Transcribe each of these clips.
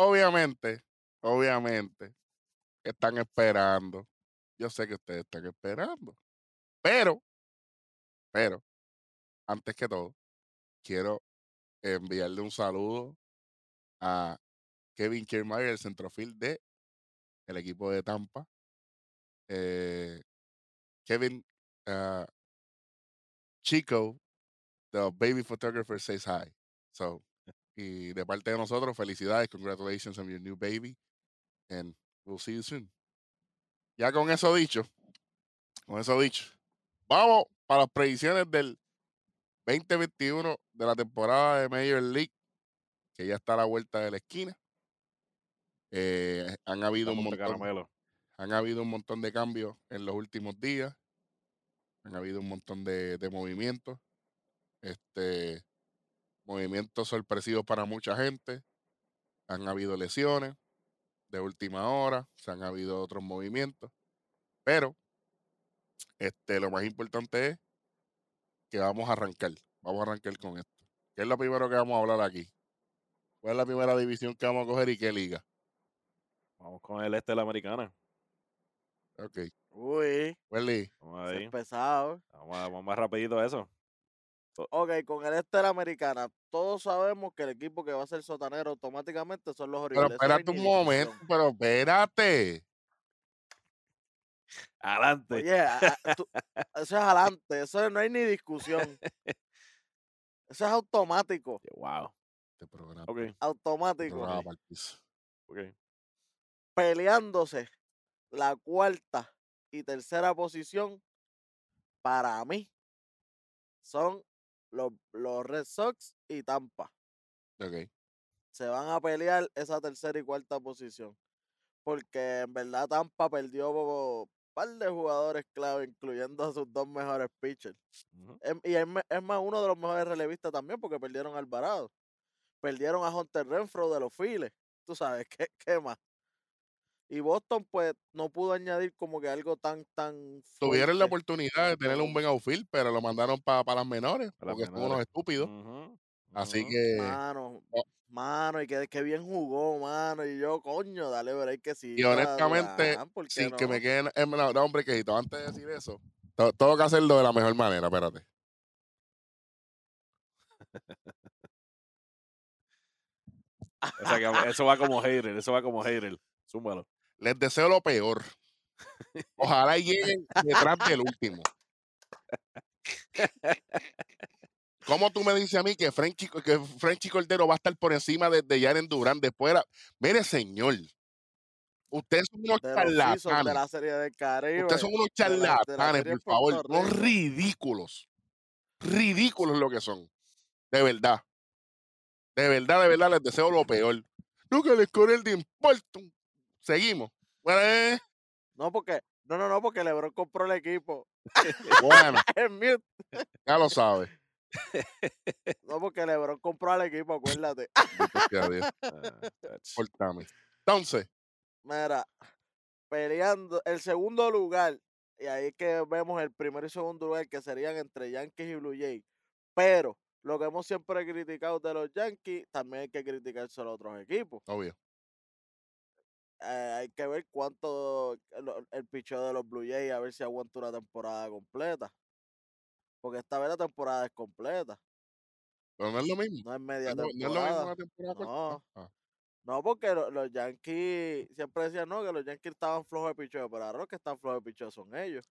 obviamente, obviamente, están esperando. Yo sé que ustedes están esperando. Pero, pero, antes que todo, quiero enviarle un saludo a Kevin Kiermaier, el centrofield de el equipo de Tampa. Eh, Kevin uh, Chico, the baby photographer, says hi. So, y de parte de nosotros, felicidades, congratulations on your new baby, and we'll see you soon. Ya con eso dicho, con eso dicho, vamos para las predicciones del 2021 de la temporada de Major League, que ya está a la vuelta de la esquina. Eh, han habido un montón, han habido un montón de cambios en los últimos días. Han habido un montón de, de movimientos. Este, movimientos sorpresivos para mucha gente. Han habido lesiones de última hora. Se han habido otros movimientos. Pero este, lo más importante es que vamos a arrancar. Vamos a arrancar con esto. ¿Qué es lo primero que vamos a hablar aquí? ¿Cuál es la primera división que vamos a coger y qué liga? Vamos con el este de la americana. Ok. Uy, Welly. Vamos es pesado. Vamos, a- vamos más rapidito eso. Ok, con el este de la americana, todos sabemos que el equipo que va a ser sotanero automáticamente son los Pero Orioles. hay espérate un momento, pero espérate. Adelante. Oye, a- a- tú- eso es adelante, eso no hay ni discusión. Eso es automático, Wow. Este programa, Ok, este automático. programa pa'l piso. ok. Peleándose la cuarta y tercera posición, para mí, son los, los Red Sox y Tampa. Ok. se van a pelear esa tercera y cuarta posición. Porque en verdad Tampa perdió un par de jugadores clave, incluyendo a sus dos mejores pitchers. Em- Y es, más, uno de los mejores relevistas también, porque perdieron a Alvarado. Perdieron a Hunter Renfro de los Phillies. Tú sabes, ¿qué, qué más? Y Boston, pues, no pudo añadir como que algo tan, tan. Tuvieron la oportunidad de tener un buen outfield, pero lo mandaron para las menores, Para porque son unos estúpidos. Así que, Mano, oh. mano, y que, que bien jugó, mano. Y yo, coño, dale break que sí. y honestamente, sin que me queden, eh, no, no, hombre, quejito, antes de decir eso, to- tengo que hacerlo de la mejor manera, espérate. O sea que eso va como hater, eso va como hater. Zúmbalo. Les deseo lo peor. Ojalá lleguen detrás del último. ¿Cómo tú me dices a mí que Frenchy, que Frenchy Cordero va a estar por encima de, de Jaren Durán después? de la- Mire, señor, ustedes son unos de de charlatanes. la serie del Caribe. Ustedes son unos charlatanes, por favor. Rico. ridículos. Ridículos lo que son. De verdad. De verdad, de verdad, les deseo lo peor. No que les corre el de importa. Seguimos. Bueno, eh, No, porque, no, no, no, porque LeBron compró el equipo. bueno, ya lo sabes. No, porque LeBron compró al equipo, acuérdate. Ah. Entonces, Mira, peleando el segundo lugar, y ahí es que vemos el primero y segundo lugar que serían entre Yankees y Blue Jays. Pero lo que hemos siempre criticado de los Yankees, también hay que criticarse a los otros equipos. obvio. Eh, hay que ver cuánto el, el picheo de los Blue Jays, a ver si aguanta una temporada completa. Porque esta vez la temporada es completa, Pero no es lo mismo. no es media No, no es lo mismo temporada. una temporada corta. No. Ah, No, porque lo- los Yankees siempre decían no, que los Yankees estaban flojos de picheo, pero ahora los que están flojos de picheo son ellos.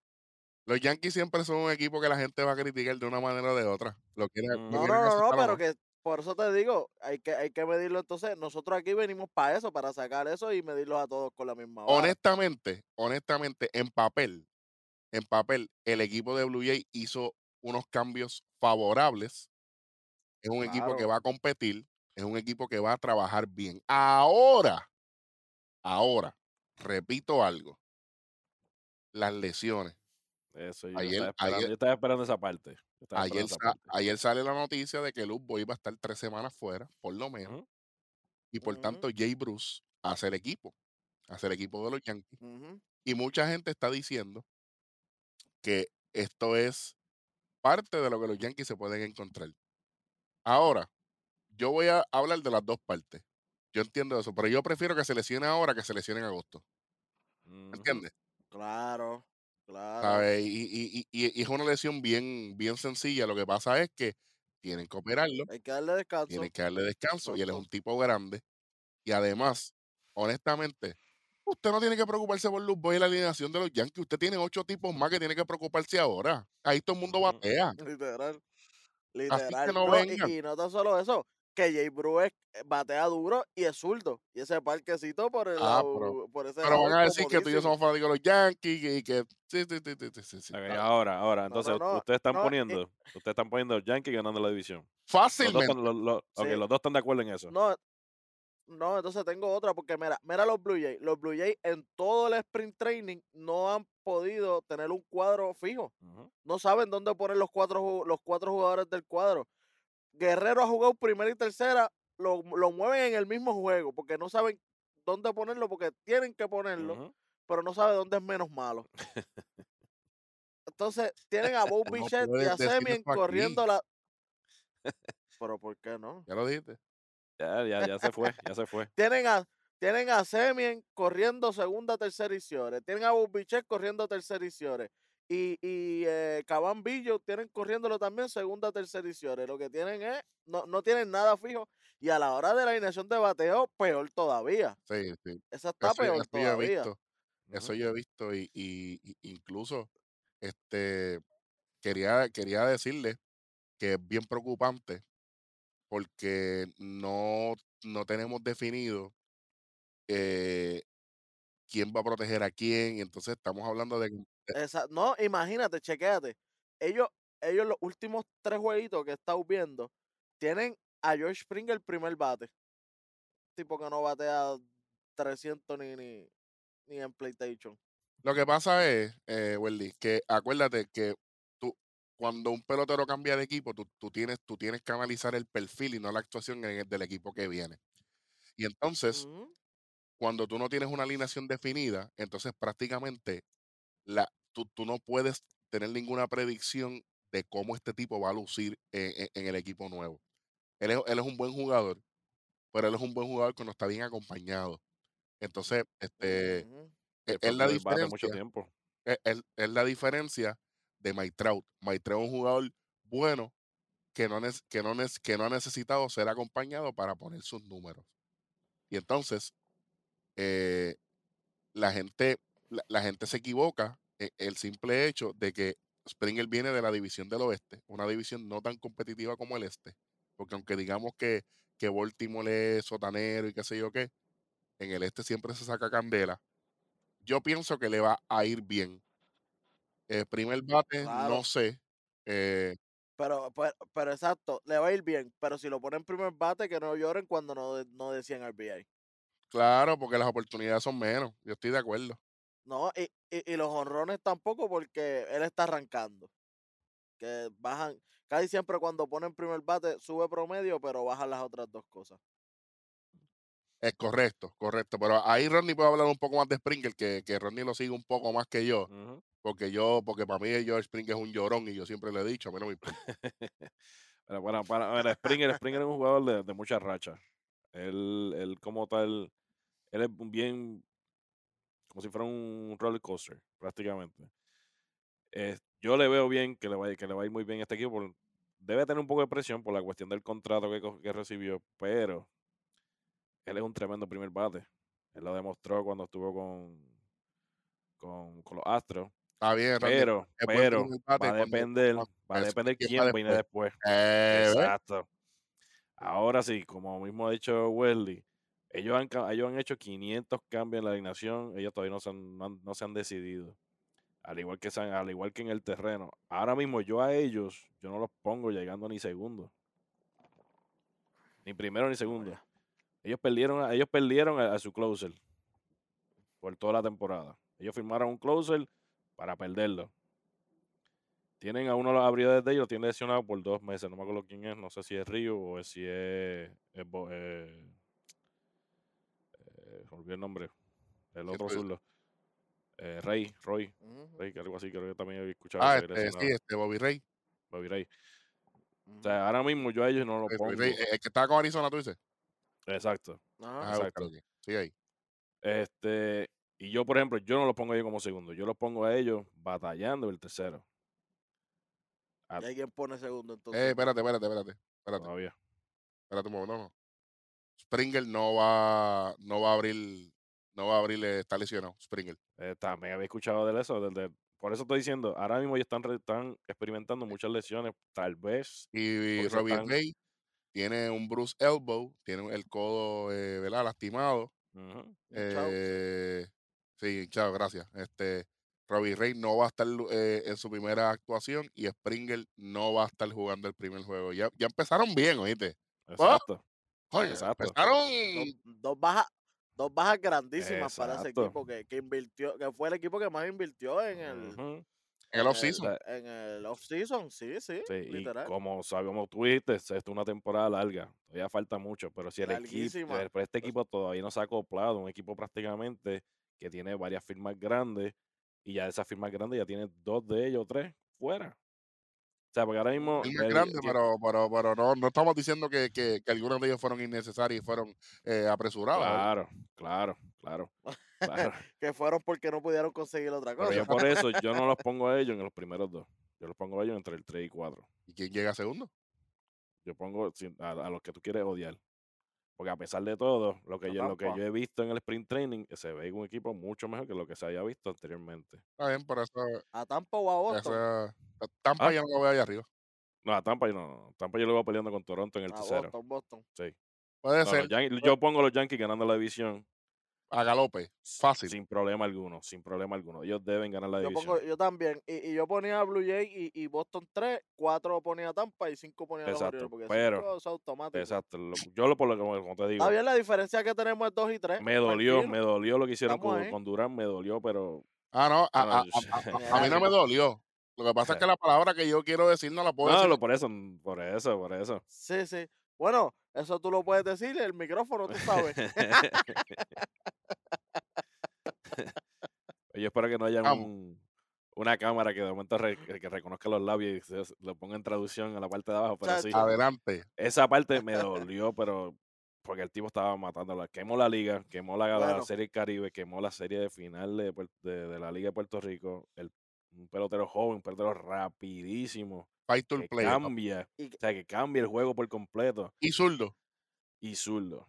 Los Yankees siempre son un equipo que la gente va a criticar de una manera o de otra. Lo quieren, lo No, No, no, pero que por eso te digo, hay que, hay que medirlo entonces. Nosotros aquí venimos para eso, para sacar eso y medirlos a todos con la misma vara. honestamente, honestamente, en papel, en papel, el equipo de Blue Jay hizo unos cambios favorables. Es un equipo que va a competir, es un equipo que va a trabajar bien. Ahora, ahora, repito algo, las lesiones. Eso, yo, Ayer- estaba esperando, ayer- yo estaba esperando esa parte. Ayer, sa- sale la noticia de que Luz Boy va a estar tres semanas fuera, por lo menos, y por tanto Jay Bruce a hacer equipo, a hacer equipo de los Yankees. Y mucha gente está diciendo que esto es parte de lo que los Yankees se pueden encontrar. Ahora, yo voy a hablar de las dos partes. Yo entiendo eso, pero yo prefiero que se lesione ahora que se lesione en agosto. ¿Entiendes? Claro, claro. ¿Sabes? Y, y- y- es una lesión bien, bien sencilla. Lo que pasa es que tienen que operarlo, Hay que darle descanso. tienen que darle descanso y él es un tipo grande. Y además, honestamente, usted no tiene que preocuparse por Luz Boy y la alineación de los Yankees. Usted tiene ocho tipos más que tiene que preocuparse ahora. Ahí todo el mundo batea. Literal. Así Literal. que no No, y, y no tan solo eso, que Jay Brew es- eh, batea duro y es zurdo. Y ese parquecito por el Ah, pero- por ese Pero van a decir que tú y yo somos fanáticos de los Yankees y que. Sí, sí, sí, sí, sí, Ah, ahora, ahora, No, entonces no, no, ustedes están y- poniendo, ustedes están poniendo el Yankee ganando la división. Los dos, Fácilmente. los, los- ok, Sí. los dos están de acuerdo en eso. No, no, entonces tengo otra, porque mira, mira los Blue Jays. Los Blue Jays en todo el sprint training no han podido tener un cuadro fijo. No saben dónde poner los cuatro, los cuatro jugadores del cuadro. Guerrero ha jugado primera y tercera, lo, lo mueven en el mismo juego, porque no saben dónde ponerlo, porque tienen que ponerlo, pero no saben dónde es menos malo. Entonces, tienen a Bob No Bichette y a Semien aquí. corriendo la. Pero ¿por qué no? Ya lo dijiste. Ya, ya, ya se fue, ya se fue. Tienen a, tienen a Semien corriendo segunda, tercera y. Tienen a Bob Bichette corriendo tercera y. Y, y eh, Cabán Billo tienen corriéndolo también segunda, tercera y Ciore. Lo que tienen es, no, no tienen nada fijo. Y a la hora de la alineación de bateo, peor todavía. Sí, sí. Esa está Eso, peor eso yo he visto. Eso yo he visto. Y, y- y incluso este quería, quería decirle que es bien preocupante porque no, no tenemos definido eh, quién va a proteger a quién. Y entonces estamos hablando de. Esa, no, imagínate, chequéate. Ellos, ellos los últimos tres jueguitos que he estado viendo, tienen a George Springer el primer bate. Tipo que no batea 300 ni, ni, ni en PlayStation. Lo que pasa es, eh, Welly, que acuérdate que tú, cuando un pelotero cambia de equipo, tú, tú tienes, tú tienes que analizar el perfil y no la actuación en el del equipo que viene. Y entonces, cuando tú no tienes una alineación definida, entonces prácticamente la, tú, tú no puedes tener ninguna predicción de cómo este tipo va a lucir en, en- en el equipo nuevo. Él es, él es un buen jugador, pero él es un buen jugador cuando está bien acompañado. Entonces, este, e- es la mucho diferencia tiempo. es, es- es la diferencia de Mike Trout. Mike Trout es un jugador bueno que no, que, no que no ha necesitado ser acompañado para poner sus números. Y entonces, eh, la, gente, la, la gente se equivoca el simple hecho de que Springer viene de la división del oeste, una división no tan competitiva como el este. Porque aunque digamos que, que Baltimore es sotanero y qué sé yo qué, en el este siempre se saca candela. Yo pienso que le va a ir bien. Eh, primer bate, Claro. no sé. eh, Pero, pero, pero exacto, le va a ir bien. Pero si lo ponen primer bate, que no lloren cuando no, no decían RBI. claro, porque las oportunidades son menos. Yo estoy de acuerdo. No, y, y, y los honrones tampoco porque él está arrancando. Que bajan, casi siempre cuando ponen primer bate sube promedio, pero bajan las otras dos cosas. Es correcto, correcto. Pero ahí Rodney puede hablar un poco más de Springer, que, que Rodney lo sigue un poco más que yo. Porque yo, porque para mí George Springer es un llorón y yo siempre le he dicho, a mí no me importa. Pero para, para, mira, Springer, Springer es un jugador de, de mucha racha. Él, él como tal, él es bien como si fuera un roller coaster, prácticamente. Eh, yo le veo bien que le, va, a ir- que le va a ir muy bien a este equipo. por- Debe tener un poco de presión por la cuestión del contrato que, recibió, pero él es un tremendo primer bate. Él lo demostró cuando estuvo con, con, con los Astros. Está bien, Rodney. Pero, pero va a depender, cuando- va a depender ¿quién quién va viene después. Eh. Exacto. Ahora sí, como mismo ha dicho Wesley, ellos han, ellos han hecho 500 cambios en la alineación, ellos todavía no se han, no se han decidido. Al igual, que al igual que en el terreno. Ahora mismo yo a ellos, yo no los pongo llegando ni segundo. Ni primero ni segundo. Vaya. Ellos perdieron, a- ellos perdieron a, a su closer por toda la temporada. Ellos firmaron un closer para perderlo. Tienen a uno de los abridores de ellos, lo tienen lesionado por dos meses. No me acuerdo quién es, no sé si es Río o si es. es Bo- eh, eh, olvidé el nombre. El ¿Quién otro dices? zurdo. Eh, Rey, Roy, Rey, que algo así, creo que también había escuchado. Ah, se este, sí, este Bobby Ray. Bobby Rey. O sea, ahora mismo yo a ellos no lo Eh, Bobby pongo. Eh, El que estaba con Arizona, tú dices. Exacto. Ajá, exacto. búscalo aquí. Sigue ahí. Este, y yo, por ejemplo, yo no los pongo ellos como segundo. Yo los pongo a ellos batallando el tercero. ¿Y alguien pone segundo entonces? Eh, espérate, espérate, espérate. Espérate, Todavía. espérate un momento. No, no. Springer no va, no va a abrir, no va a abrir, eh, está lesionado. Springer. Eh, también había escuchado de eso. del- por eso estoy diciendo, ahora mismo ellos están, están experimentando muchas lesiones. Tal vez. Y eso Robbie están- Ray tiene un Bruce Elbow, tiene el codo, eh, ¿verdad? Lastimado. Hinchado. Eh, sí, chao, gracias. Este, Robbie Ray no va a estar eh, en su primera actuación y Springer no va a estar jugando el primer juego. Ya, ya empezaron bien, oíste. Exacto. Exacto. empezaron. Dos, dos bajas, dos bajas grandísimas para ese equipo que, que invirtió, que fue el equipo que más invirtió en el, ujú, En el offseason. en el off-season, sí, sí, Sí, y literal. como sabemos, tú dijiste, esto es una temporada larga, todavía falta mucho, pero si el equipo, pero este equipo todavía no se ha acoplado, un equipo prácticamente que tiene varias firmas grandes, y ya de esas firmas grandes ya tiene dos de ellos, tres, fuera. O sea, porque ahora mismo... Es el- grande, pero, pero, pero no, no estamos diciendo que, que, que algunos de ellos fueron innecesarios y fueron eh, apresurados. Claro, claro, claro, claro. Que fueron porque no pudieron conseguir otra Pero cosa. yo por eso, yo no los pongo a ellos en los primeros dos. Yo los pongo a ellos entre el 3 y 4. ¿Y quién llega segundo? Yo pongo a, a los que tú quieres odiar. Porque a pesar de todo, lo que, A yo, lo que yo he visto en el sprint training, se ve un equipo mucho mejor que lo que se haya visto anteriormente. Está bien, por eso. A Tampa o a Boston. esa- Tampa Ah. ya no lo veo ahí arriba. No, a Tampa yo no, no. Tampa yo lo veo peleando con Toronto en el A tercero. Boston, Boston. Sí. Puede No, ser Yankees- yo pongo a los Yankees ganando la división a galope. Fácil. sin problema alguno, sin problema alguno. Ellos deben ganar la Yo, división. pongo, yo también. Y, y yo ponía a Blue Jay y, y Boston 3, 4 ponía a Tampa y 5 ponía a los Exacto. Porque pero- es automático. Exacto. lo- yo lo por lo que como te digo, Está bien, la diferencia que tenemos es 2 y 3. me dolió, me dolió lo que hicieron con, con Durán, me dolió, pero Ah, no, a, no, a- a- a mí no me dolió. Lo que pasa es que la palabra que yo quiero decir no la puedo no, decir. lo- por eso, por eso, por eso. Sí, sí. Bueno, eso tú lo puedes decir, el micrófono, tú sabes. Yo espero que no haya un, una cámara que de momento re- que reconozca los labios y se- lo ponga en traducción en la parte de abajo, pero sí. Adelante. esa parte me dolió, pero porque el tipo estaba matándola. Quemó la liga, quemó la, la Bueno. serie del Caribe, quemó la serie de final de, de- de la Liga de Puerto Rico. El, un pelotero joven, un pelotero rapidísimo, To que play. cambia, Y- o sea, que cambia el juego por completo Y zurdo. y zurdo.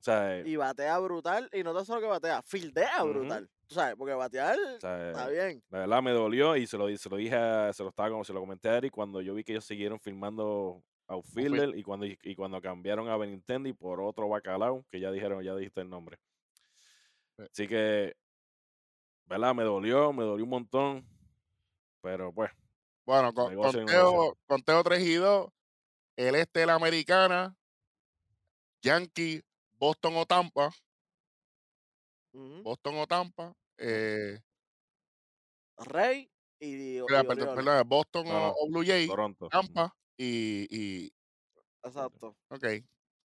O sea, eh, Y batea brutal. Y no tan solo que batea, fildea brutal. Tú sabes, porque batear o sea, está bien. La verdad me dolió y se lo, se lo dije, a- se lo estaba como se lo comenté a Eric cuando yo vi que ellos siguieron filmando Outfielder y cuando, y cuando cambiaron a Benintendi por otro bacalao, que ya dijeron, ya dijiste el nombre. Sí. Así que, ¿verdad? Me dolió, me dolió un montón, pero pues, Bueno, con, conteo, negocio. conteo 3 y 2. El este de la americana. Yankee, Boston o Tampa. Boston o Tampa. Eh, Rey y, perdón, Boston No, o, Blue Jay. Toronto. ujú. Tampa. Y, y, Exacto. ok.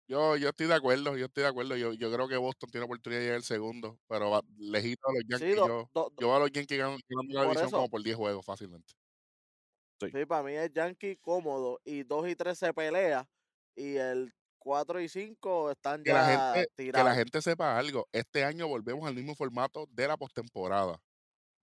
Yo, yo estoy de acuerdo, yo estoy de acuerdo. Yo, yo creo que Boston tiene oportunidad de llegar el segundo, pero va- lejito a los Yankees. Sí, do- yo, do- yo veo a los Yankees ganando, ganando la división como por 10 juegos fácilmente. Sí, para mí es Yankee cómodo. Y 2 y 3 se pelea. Y el 4 y 5 están Que la, ya gente, que tirados. la gente sepa algo. Este año volvemos al mismo formato de la postemporada.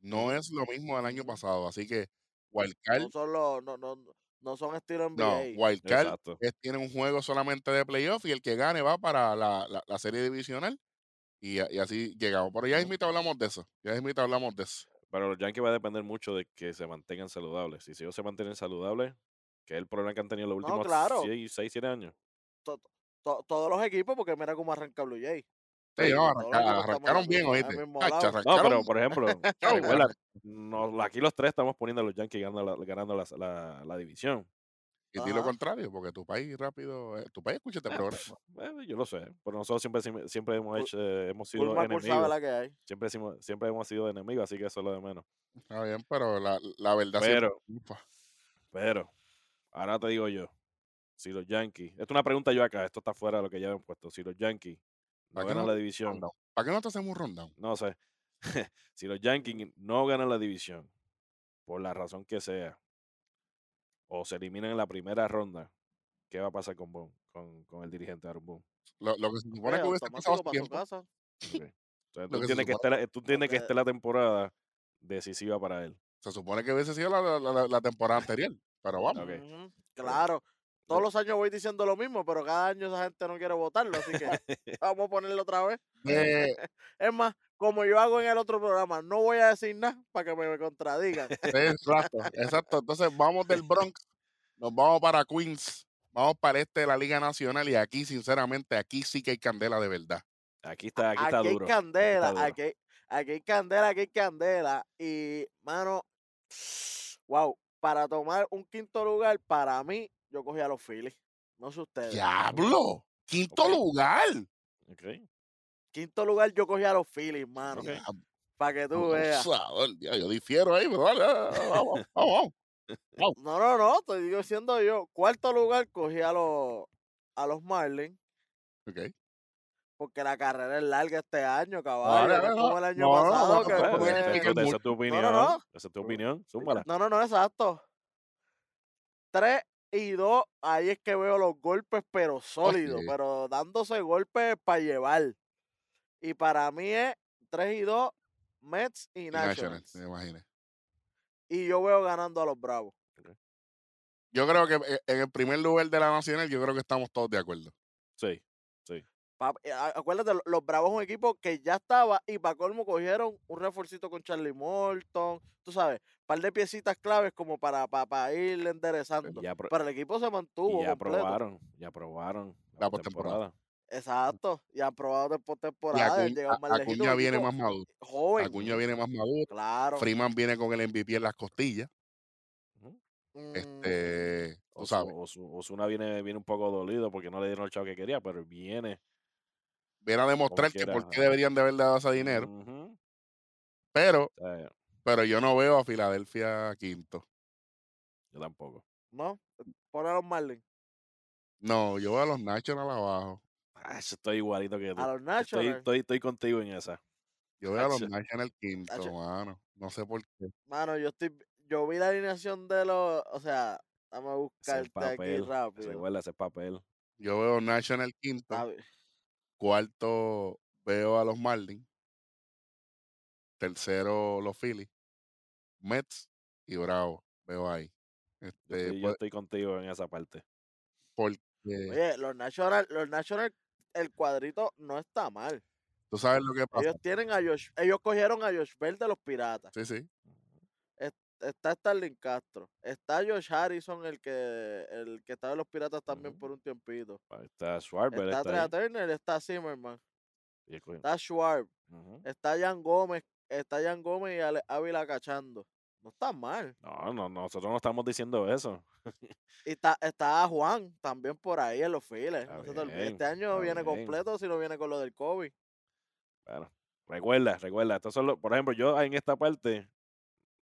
No es lo mismo del año pasado. Así que Wildcard, No son, los, no, no, no son estilo no, NBA. Wildcard Exacto. es- tiene un juego solamente de playoff y el que gane va para la, la- la serie divisional. Y, así llegamos. Pero ya Ujú. mismito hablamos de eso. Ya mismito hablamos de eso. Pero los Yankees va a depender mucho de que se mantengan saludables. Si ellos se mantienen saludables, que es el problema que han tenido los No, últimos claro. 6, 7 años. To- to- todos los equipos, porque mira cómo arranca Blue Jay. Sí, Sí, no, arranca- arrancaron en bien, oíste. No, pero por ejemplo, recuerda, no- aquí los tres estamos poniendo a los Yankees ganando la, ganando la, la- la división. Y di lo contrario, porque tu país rápido, eh, tu país escucha este Ah, programa. Eh, yo lo sé, pero nosotros siempre, siempre, siempre hemos hecho, eh, hemos sido sabe enemigos. la que hay. Siempre, hemos- siempre hemos sido enemigos, así que eso es lo de menos. Está bien, pero la, la verdad siempre Pero, triunfa. pero, ahora te digo yo, si los Yankees, esto es una pregunta yo acá, esto está fuera de lo que ya han puesto, si los Yankees no ¿Para qué ganan no la división, rundown? ¿Para qué no te hacemos un rundown? no sé, si los Yankees no ganan la división, por la razón que sea, o se eliminan en la primera ronda, ¿qué va a pasar con Boone, con, con el dirigente Aaron Boone? Lo, lo que se supone que hubiese pasado tiempo. casa. Entonces, tú entiendes que, la, tú entiendes que esté la temporada decisiva para él. Se supone que hubiese sido la, la- la- la temporada anterior. Pero vamos. Claro. Todos los años voy diciendo lo mismo, pero cada año esa gente no quiere votarlo, así que vamos a ponerlo otra vez. Eh, Es más, como yo hago en el otro programa, no voy a decir nada para que me, me contradigan. exacto, exacto. Entonces vamos del Bronx, nos vamos para Queens, vamos para este de la Liga Nacional y aquí, sinceramente, aquí sí que hay candela de verdad. Aquí está, aquí está aquí hay duro. candela, duro. aquí hay, aquí hay candela, aquí hay candela. Y, mano, wow, para tomar un quinto lugar, para mí, yo cogí a los Phillies. No sé ustedes. ¡Diablo! ¡Quinto lugar! Ok. Quinto lugar, yo cogí a los Phillies, mano. Para que tú veas. yo difiero ahí, pero vamos, vamos, vamos. No, no, no, estoy diciendo yo. Cuarto lugar, cogí a los, a los Marlins. Ok. Porque la carrera es larga este año, caballo. No no, como el año no, no, pasado no, que no, fue- esa, es tu opinión. no. Esa es tu opinión. Zúmbala. No, no, no, exacto. 3 y 2, ahí es que veo los golpes, pero sólidos, pero dándose golpes para llevar. Y para mí es 3 y 2, Mets y Y National, Nationals. me imagino. Y yo veo ganando a los Bravos. Yo creo que eh, en el primer lugar de la Nacional, yo creo que estamos todos de acuerdo. Sí. Pa- eh, Acuérdate, lo- los Bravos es un equipo que ya estaba y para colmo cogieron un reforcito con Charlie Morton, tú sabes, par de piecitas claves como para, para, ir enderezando. ya Pero el equipo se mantuvo Y ya completo. aprobaron. Ya aprobaron. La postemporada. Exacto, y han probado Y postemporada, han Acuña, más Acuña viene más maduro. joven. Acuña viene más maduro. Claro. Freeman viene con el MVP en las costillas. Mm, Este, tú sabes, Osuna viene, viene un poco dolido porque no le dieron el chavo que quería, pero viene. viene a demostrar que por qué deberían de haber dado ese dinero. Pero, sea, pero yo no veo a Filadelfia quinto. yo tampoco. ¿No? Pon a los Marlins. No, yo veo a los Nationals abajo. Ah, eso estoy igualito que tú. A los Estoy, Nationals. estoy, estoy contigo en esa. Yo veo a los. Nationals quinto, Nacho. mano. No sé por qué. Mano, yo estoy. Yo vi la alineación de los. O sea, dame a buscarte aquí papel. rápido. Recuerda ese papel. Yo veo National quinto. Cuarto veo a los Marlins. Tercero los Phillies. Mets y Bravo. Veo ahí. Yo Este, yo pues, estoy contigo en esa parte. porque Oye, los Nationals, los Nationals, el cuadrito no está mal. tú sabes lo que pasa. Ellos tienen a Josh, ellos cogieron a Josh Bell de los Piratas. Sí, sí. Está Starling Castro. Está Josh Harrison, el que el que estaba en los Piratas también por un tiempito. Ahí está Schwarber. Está Está Trea ahí. Turner, está Zimmerman, está Schwab, Ujú. está Jan Gómez, está Jan Gómez y Ale- Ávila cachando. No está mal. No, no, nosotros no estamos diciendo eso. Y está, está Juan también por ahí en los files. No te Este año viene bien. completo si no viene con lo del COVID. Claro. Recuerda, recuerda. Estos son los- por ejemplo, yo en esta parte.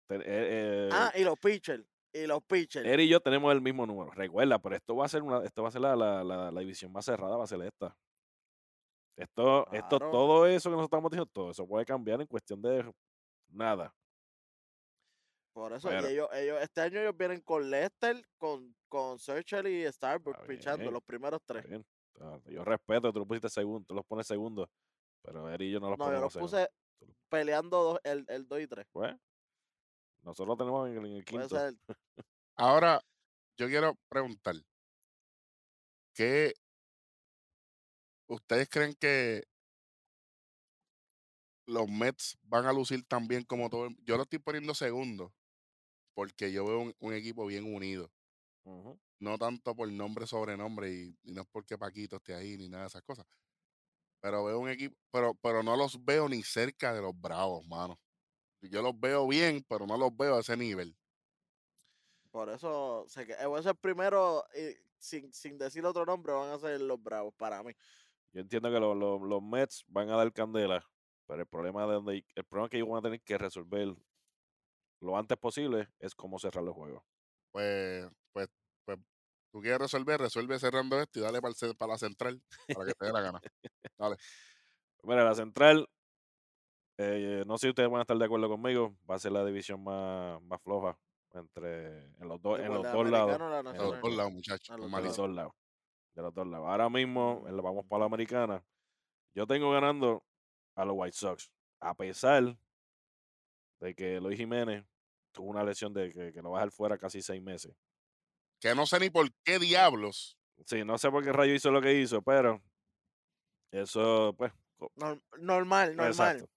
te- eh, eh, ah, y los pitchers. Y los pitchers. Él y yo tenemos el mismo número. Recuerda, pero esto va a ser una, esto va a ser la, la, la, la división más cerrada, va a ser esta. Esto, esto, todo eso que nosotros estamos diciendo, todo eso puede cambiar en cuestión de nada. Por eso, y ellos, ellos, este año ellos vienen con Lester, con, con Searcher y Starbucks bien, los primeros tres. Ah, Yo respeto, tú lo pusiste segundo, tú los pones segundo, pero él y yo no los No, yo los segundo. puse peleando dos, el, el 2 y 3. Pues, nosotros lo tenemos en, el- en el Puede quinto. ser. Ahora, yo quiero preguntar. ¿Qué ustedes creen que los Mets van a lucir tan bien como todo? el- Yo lo estoy poniendo segundo porque yo veo un, un equipo bien unido. No tanto por nombre sobre nombre y, y no es porque Paquito esté ahí ni nada de esas cosas. Pero veo un equipo, pero, pero no los veo ni cerca de los Bravos, mano. Yo los veo bien, pero no los veo a ese nivel. Por eso, sé que voy a ser primero, y sin, sin decir otro nombre, van a ser los Bravos para mí. Yo entiendo que lo- lo- los Mets van a dar candela, pero el problema de donde el problema que ellos van a tener que resolver lo antes posible es cómo cerrar los juegos. Pues, pues, pues, tú quieres resolver, resuelve cerrando esto y dale para, para la central para que te dé la gana. Mira, la central, eh, no sé si ustedes van a estar de acuerdo conmigo, va a ser la división más, más floja entre en los dos, en Igual los dos lados. la en los dos lados, muchachos. En los dos lados. de los dos lados. Ahora mismo, en la- vamos para la americana. Yo tengo ganando a los White Sox. A pesar de que Luis Jiménez tuvo una lesión de que, que lo va a dejar fuera casi seis meses. Que no sé ni por qué diablos. Sí, no sé por qué Rayo hizo lo que hizo, pero eso, pues, normal, normal. exacto.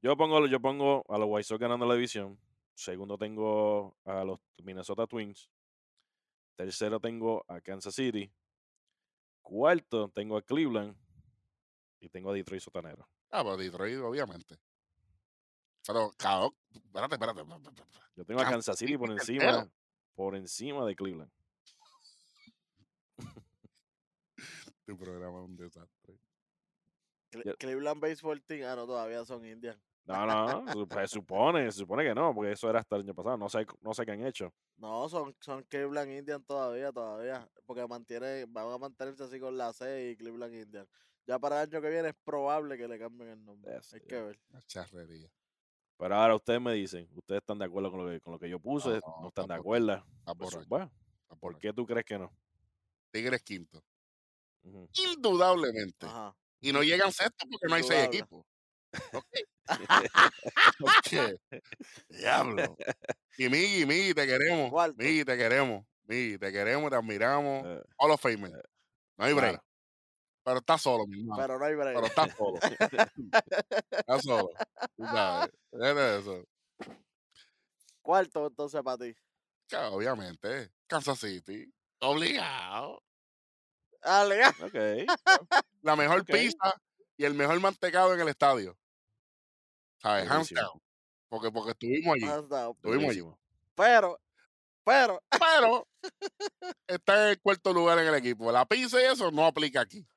Yo pongo, yo pongo a los White Sox ganando la división. Segundo tengo a los Minnesota Twins. Tercero tengo a Kansas City. Cuarto tengo a Cleveland. Y tengo a Detroit Sotanero. Ah, pues Detroit, obviamente. Pero, cabrón, espérate, espérate. Yo tengo a Kansas City por encima, por encima de Cleveland. Tu programa es un desastre. Cle- Cleveland Baseball Team, ah, no, todavía son Indians. No, no, pues, supone, se supone que no, porque eso era hasta el año pasado. No sé, no sé qué han hecho. No, son, son Cleveland Indians todavía, todavía. Porque mantiene, van a mantenerse así con la C y Cleveland Indians. Ya para el año que viene es probable que le cambien el nombre. Eso, Hay que ver. Una charrería. Pero ahora ustedes me dicen, ¿ustedes están de acuerdo con lo que, con lo que yo puse? No, ¿No, están de acuerdo? Está Pues, bueno, está ¿por qué tú crees que no? Tigres quinto. Indudablemente. Ajá. Y no llegan sexto porque no hay seis equipos. Ok. Ok. Diablo. Y Miggy, Miggy, te queremos. Miggy, te queremos. Miggy, te queremos, te admiramos. Eh, Hall of Famer. No hay break. Pero está solo, mi hermano. Pero no hay break. Pero está solo. está solo. Sabes. Eso. Cuarto, entonces, para ti. Claro, obviamente. Kansas City. Obligado. Dale, ya. Ok. La mejor pizza y el mejor mantecado en el estadio. ¿Sabes? Hands down. Porque, porque estuvimos allí. Estuvimos allí. Pero, pero, Pero está en el cuarto lugar en el equipo. La pizza y eso no aplica aquí.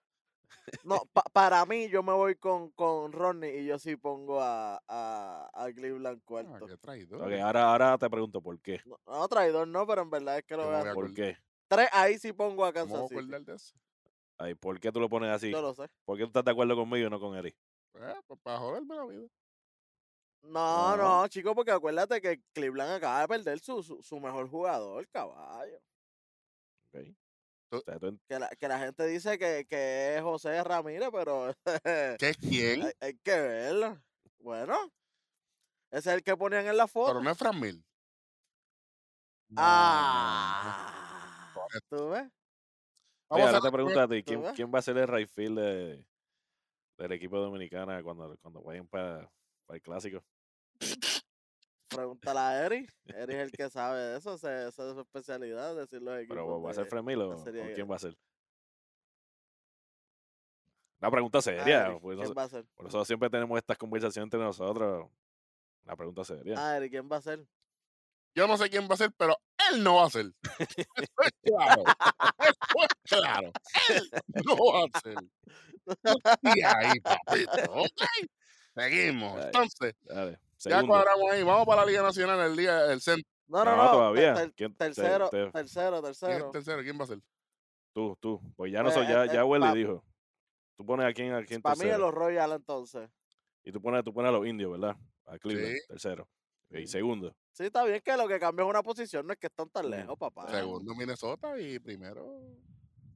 No, pa- para mí yo me voy con, con Ronnie y yo sí pongo a, a, a Cleveland Ah, cuarto. qué traidor. Ok, ahora, ahora te pregunto por qué. No, no, traidor no, pero en verdad es que lo a ¿Por qué? Tres, ahí sí pongo a ¿Cómo Kansas City. acordar de eso? Ay, ¿Por qué tú lo pones así? Yo lo sé. ¿Por qué tú estás de acuerdo conmigo y no con Eric? Eh, pues para joderme la vida. No, No. no, chico, porque acuérdate que Cleveland acaba de perder su, su, su mejor jugador, caballo. Ok. Tú- O sea, tú en- Que la, que la gente dice que, que es José Ramírez, pero ¿Qué es quién? hay, hay que verlo. Bueno, ese es el que ponían en la foto. Pero no es Fran Mil. Ah, ¿tú ves? Oye, ahora te pregunto a ti, ¿tú ¿quién, quién va a ser el right field de, del equipo dominicana cuando, cuando vayan para el clásico? Pregúntale a Eric. Eric es el que sabe de eso, esa es su especialidad, decir los equipos. ¿Pero va a ser Fremil o, quién va a ser? Una pregunta Ah, seria. Eric, pues, ¿Quién nos- va a ser? por eso siempre tenemos estas conversaciones entre nosotros. Una pregunta seria. Ah, Eric, ¿quién va a ser? Yo no sé quién va a ser, pero él no va a ser. Eso es claro. Eso es claro. Él no va a ser. Y ahí, papito. Ok. Seguimos. Entonces, Dale, ya cuadramos ahí. Vamos para la Liga Nacional el día del centro. No, no, No, todavía. ter- ¿Quién te- tercero, te- tercero, ¿Quién es tercero. tercero? ¿Quién va a ser? Tú, tú. Pues ya no Pues, soy, ya, ya Welly dijo. Tú pones a quién, a quién Para mí es tercero. los Royals entonces. Y tú pones, tú pones a los indios, ¿verdad? A Cleveland, Sí. tercero. Y segundo. Sí, está bien que lo que cambia es una posición, no es que están tan Mm, lejos, papá. Segundo Minnesota y primero.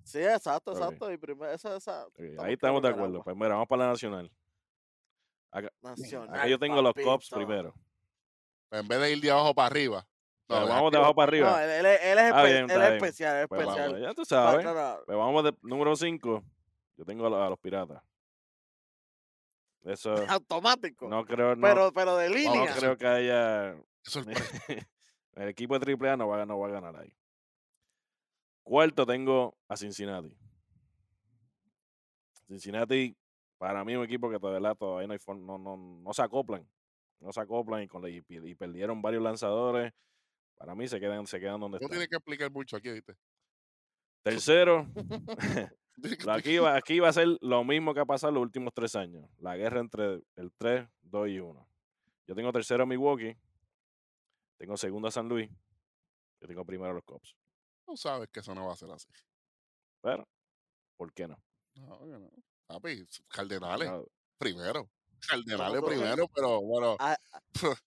Sí, exacto, exacto. Y primero, esa, esa. Ahí estamos de acuerdo. agua. Pues mira, vamos para la nacional. Acá, Nacional. acá yo tengo los Cops primero. Pues en vez de ir de abajo para arriba. Pero no, vamos de abajo para No, arriba. él, él es- él es, Está espe- bien, él está es bien. especial, es Pues vamos, ya tú No, sabes. no, no. Pues vamos de número 5. Yo tengo a los, a los piratas. Eso Automático. no creo, no, pero, pero de no línea. creo que haya. El equipo de AAA no va, a- no va a ganar ahí. Cuarto tengo a Cincinnati. Cincinnati, para mí, un equipo que todavía, todavía no, hay forma- no, no, no se acoplan. No se acoplan y, con la- y, perdieron varios lanzadores. Para mí se quedan, se quedan donde No están. tienes que explicar mucho aquí, ¿viste? Tercero, aquí, va, aquí va a ser lo mismo que ha pasado los últimos tres años. La guerra entre el 3, 2 y 1. Yo tengo tercero a Milwaukee. Tengo segundo a San Luis. Yo tengo primero a los Cubs. Tú sabes que eso no va a ser así. Pero, ¿por qué no? No, no. Papi, Cardenales No, primero. Cardenales primero, pero bueno. Ah,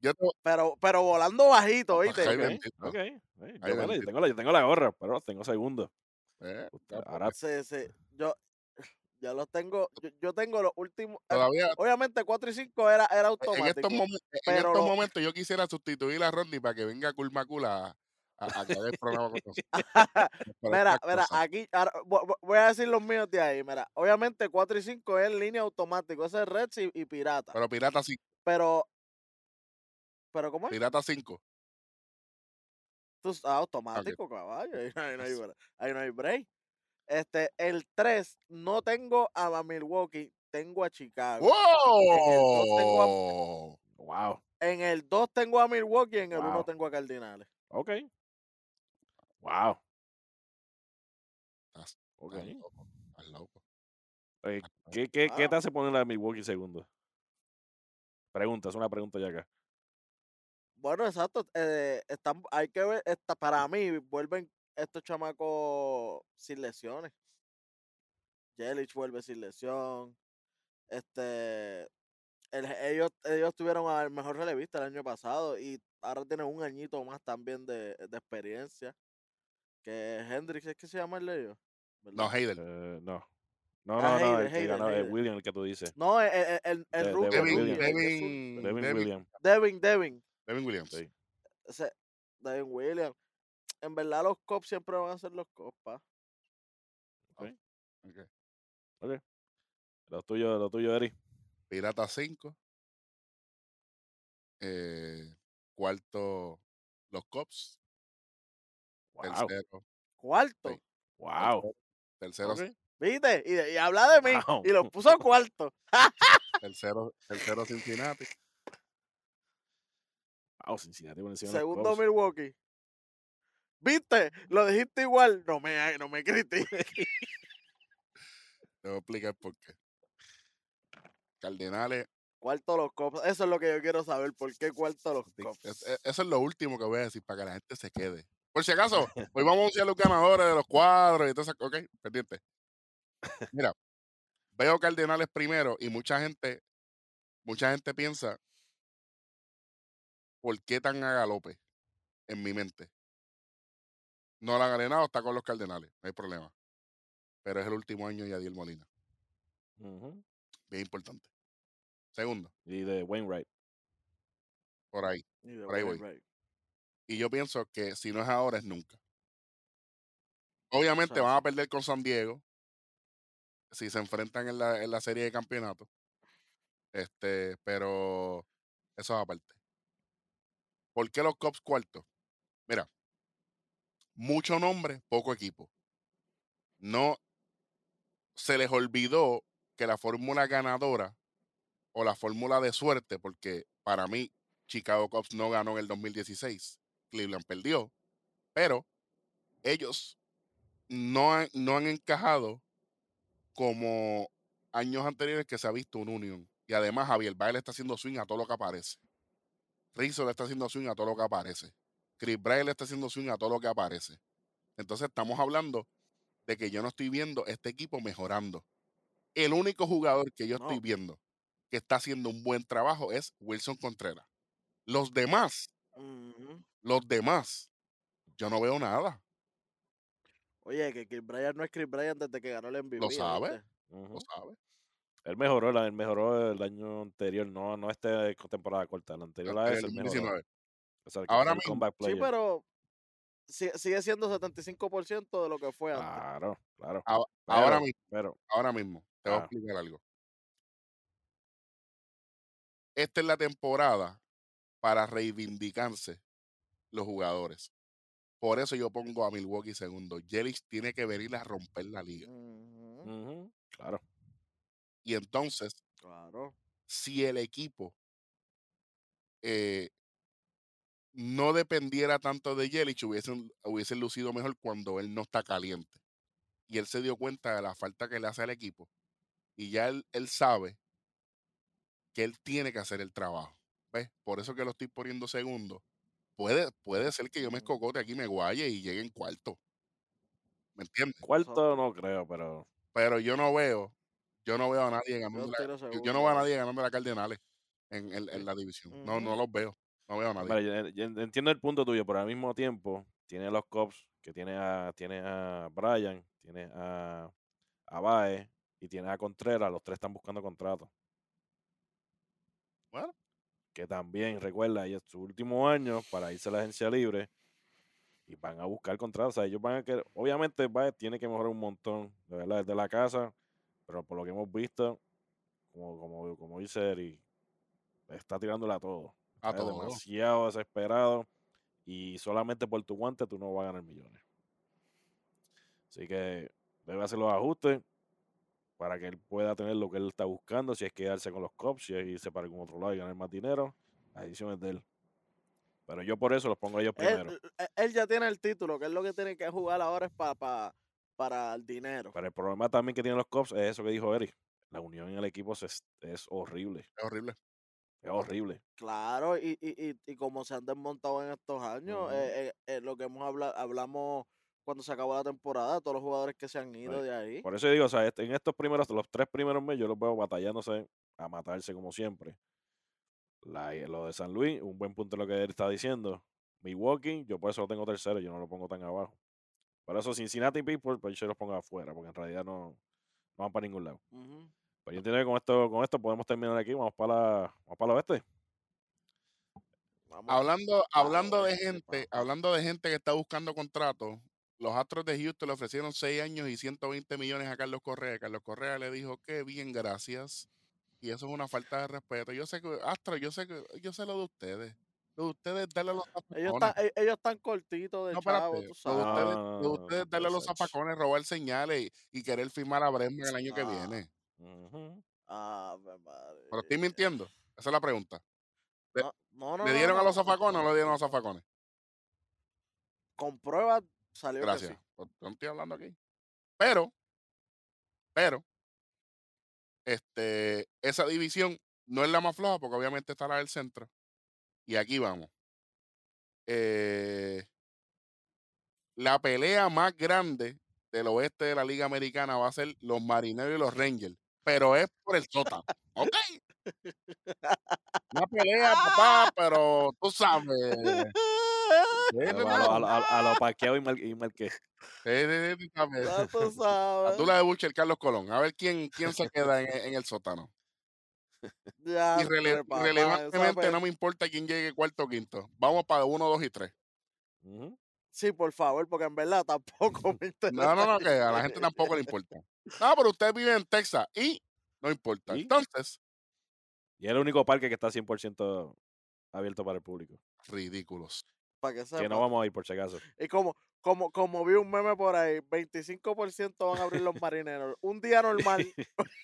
yo Pero, pero volando bajito, ¿viste? Ay, ok, bendito. ok, eh, Ay, yo, tengo la, yo tengo la gorra, pero tengo segundo. Eh, Usted- ya, ahora Sí, sí. Yo, yo los tengo, yo, yo tengo los últimos. eh, Obviamente 4 y 5 era, era en automático. estos, momen- en estos momentos yo quisiera sustituir a Rodney para que venga Kulmakul a, a, a haga el programa con nosotros. Mira, mira, aquí ahora, vo- vo- voy a decir los míos de ahí. Mira, obviamente 4 y 5 es línea automático, ese es Reds y, y Pirata. Pero Pirata 5. Pero, pero ¿cómo es? Pirata 5. Tú s- ah, automático, caballo. Ahí, no hay- no hay ahí no hay break. Este, el 3, no tengo a Milwaukee, tengo a Chicago. tengo a- ¡Wow! wow. En el 2 tengo a Milwaukee, en el 1 Wow. tengo a Cardinales. Ok. Wow. Estás, loco. Estás loco. Loco. ¿Qué, qué, ¿Qué te hace poner la Milwaukee segundo? Pregunta, es una pregunta ya acá. Bueno, exacto. eh, están, hay que ver, esta, para mí, vuelven estos chamacos sin lesiones. Jelich vuelve sin lesión. Este, el- ellos, ellos tuvieron al mejor relevista el año pasado y ahora tienen un añito más también de, de experiencia. Que Hendrix es que se llama el ellos. No. Heidel. Eh, no. No, Ah, no, no, el que ganó, Hader. William, el que tú dices. No, el, el, el, el De- rookie, Devin el Devin, el es un- Devin, Devin, Devin, Williams. Devin, Devin. Devin Williams. Sí. ese- Devin Williams. En verdad los cops siempre van a ser los cops, pa. Ok. Lo tuyo, lo tuyo, Eri. Pirata 5. Eh, cuarto, los Cops. Wow. Tercero, Cuarto. Sí. Wow. tercero, Ok. ¿Viste? Y, y habla de mí. Wow. Y los puso cuarto. tercero, tercero Cincinnati. Wow, Cincinnati los Segundo. Milwaukee. ¿Viste? Lo dijiste igual. No me, no me critiques. Te voy a explicar por qué. Cardenales, Cuarto los cops. Eso es lo que yo quiero saber. ¿Por qué cuarto los cops? es- eso es lo último que voy a decir para que la gente se quede. Por si acaso, hoy vamos a anunciar los ganadores de los cuadros y todo eso. Ok, pendiente. Mira, veo Cardenales primero y mucha gente, mucha gente piensa, ¿por qué tan a galope? En mi mente. No la han ganado, está con los Cardenales, no hay problema. Pero es el último año de Yadiel Molina, bien importante. Segundo, Y de Wainwright. por ahí. Y de por ahí voy. Y yo pienso que si no es ahora, es nunca. Obviamente van a perder con San Diego si se enfrentan en la, en la serie de campeonato. Este, pero eso es aparte. ¿Por qué los Cubs cuartos? Mira, mucho nombre, poco equipo. No se les olvidó que la fórmula ganadora o la fórmula de suerte, porque para mí Chicago Cubs no ganó en el 2016, Cleveland perdió, pero ellos no han, no han encajado como años anteriores que se ha visto un union. Y además Javier Baez está haciendo swing a todo lo que aparece. Rizzo le está haciendo swing a todo lo que aparece. Chris Bryant le está haciendo swing a todo lo que aparece. Entonces estamos hablando de que yo no estoy viendo este equipo mejorando. El único jugador que yo estoy viendo que está haciendo un buen trabajo es Wilson Contreras. Los demás, Los demás, yo no veo nada. Oye, que Chris Bryant no es Chris Bryant desde que ganó el MVP. sabe. ¿viste? Ujú. ¿Lo sabes? Él mejoró, la- él mejoró el año anterior, no, no con temporada corta, el anterior a En ese, el él mejoró. 2019. O sea, Ahora mismo- comeback Sí, pero si- sigue siendo 75% de lo que fue antes. Claro, claro. Ahora Pero- mismo, Pero, ahora mismo, te voy a explicar algo. Esta es la temporada para reivindicarse los jugadores. Por eso yo pongo a Milwaukee segundo. Yelich tiene que venir a romper la liga. Claro. Y entonces, Claro. si el equipo eh, no dependiera tanto de Yelich, hubiesen, hubiesen lucido mejor cuando él no está caliente. Y él se dio cuenta de la falta que le hace al equipo. Y ya él, él sabe que él tiene que hacer el trabajo. ¿Ves? Por eso que lo estoy poniendo segundo. Puede, puede ser que yo me escocote aquí, me guaye y llegue en cuarto. ¿Me entiendes? Cuarto no creo, pero Pero yo no veo, yo no veo a nadie ganando. la- yo, no veo a nadie ganando la Cardenales en, en- en Sí. la división. No, no los veo. No veo a nadie. Mira, yo- yo entiendo el punto tuyo, pero al mismo tiempo tiene los Cubs que tiene a, tiene a Brian, tiene a, a Baez y tiene a Contreras, los tres están buscando contratos. Bueno. Que también, recuerda, y es su último año para irse a la agencia libre y van a buscar contratos. O sea, ellos van a querer, obviamente Baez tiene que mejorar un montón, de verdad, desde la casa, pero por lo que hemos visto, como, como, como dice Eri, está tirándola a todo. A Es todo. demasiado desesperado y solamente por tu guante tú no vas a ganar millones. Así que debe hacer los ajustes para que él pueda tener lo que él está buscando, si es quedarse con los Cubs, si es irse para algún otro lado y ganar más dinero, la decisión es de él. Pero yo por eso los pongo a ellos primero. Él, él- él ya tiene el título, que es lo que tiene que jugar ahora es pa- pa- para el dinero. Pero el problema también que tienen los Cubs es eso que dijo Eric. La unión en el equipo es, es horrible. Es horrible. Es horrible. Claro, y, y, y, y como se han desmontado en estos años, eh, eh, eh, lo que hemos hablado, hablamos cuando se acabó la temporada, todos los jugadores que se han ido de ahí. Por eso digo, o sea, este- en estos primeros, los tres primeros meses, yo los veo batallándose a matarse como siempre. La- lo de San Luis, un buen punto de lo que él está diciendo. Milwaukee, yo por eso lo tengo tercero, yo no lo pongo tan abajo. Por eso Cincinnati y Pittsburgh, pues yo los pongo afuera, porque en realidad no, no van para ningún lado. Ujú. Pero yo entiendo que con esto, con esto podemos terminar aquí, vamos para la, vamos para la oeste. Vamos. Hablando, hablando de este, gente, hablando de gente que está buscando contratos, los Astros de Houston le ofrecieron 6 años y 120 millones a Carlos Correa. Carlos Correa le dijo que bien, gracias. Y eso es una falta de respeto. Yo sé que, Astro, yo sé que, yo sé lo de ustedes. Lo de ustedes darle a los Ellos están, e- ellos están cortitos de No, chavo, tú Lo de sabes. ustedes, lo de ustedes darle a los Sach. zafacones, robar señales y, y querer firmar a Bregman el año que Ah. viene. Ujú. Ave María. Pero estoy mintiendo. Esa es la pregunta. le- No, no, ¿Le no, dieron a los zafacones o no le dieron a los zafacones? Con pruebas salió Gracias. que sí. No estoy hablando aquí. Pero, pero, este, esa división no es la más floja porque obviamente está la del centro. Y aquí vamos. Eh, la pelea más grande del oeste de la Liga Americana va a ser los Marineros y los Rangers. Pero es por el sótano. ¿Ok? Una pelea, papá, pero tú sabes. A lo- parqueado y, mal, y marqué. Tú sabes. Tú La de Butcher, Carlos Colón. A ver quién, quién se queda en, en el sótano. Ya, Irrele- papá, irrelevantemente esa no me importa quién llegue cuarto o quinto. Vamos para uno, dos y tres. Sí, por favor, porque en verdad tampoco me interesa. No, no, no, que a la gente tampoco le importa. No, pero usted vive en Texas y no importa. ¿Y? Entonces, Y es el único parque que está 100% abierto para el público. ridículos. Para que Que sepa. no vamos a ir por si acaso. Y como, como, como vi un meme por ahí, 25% van a abrir los marineros. Un día normal,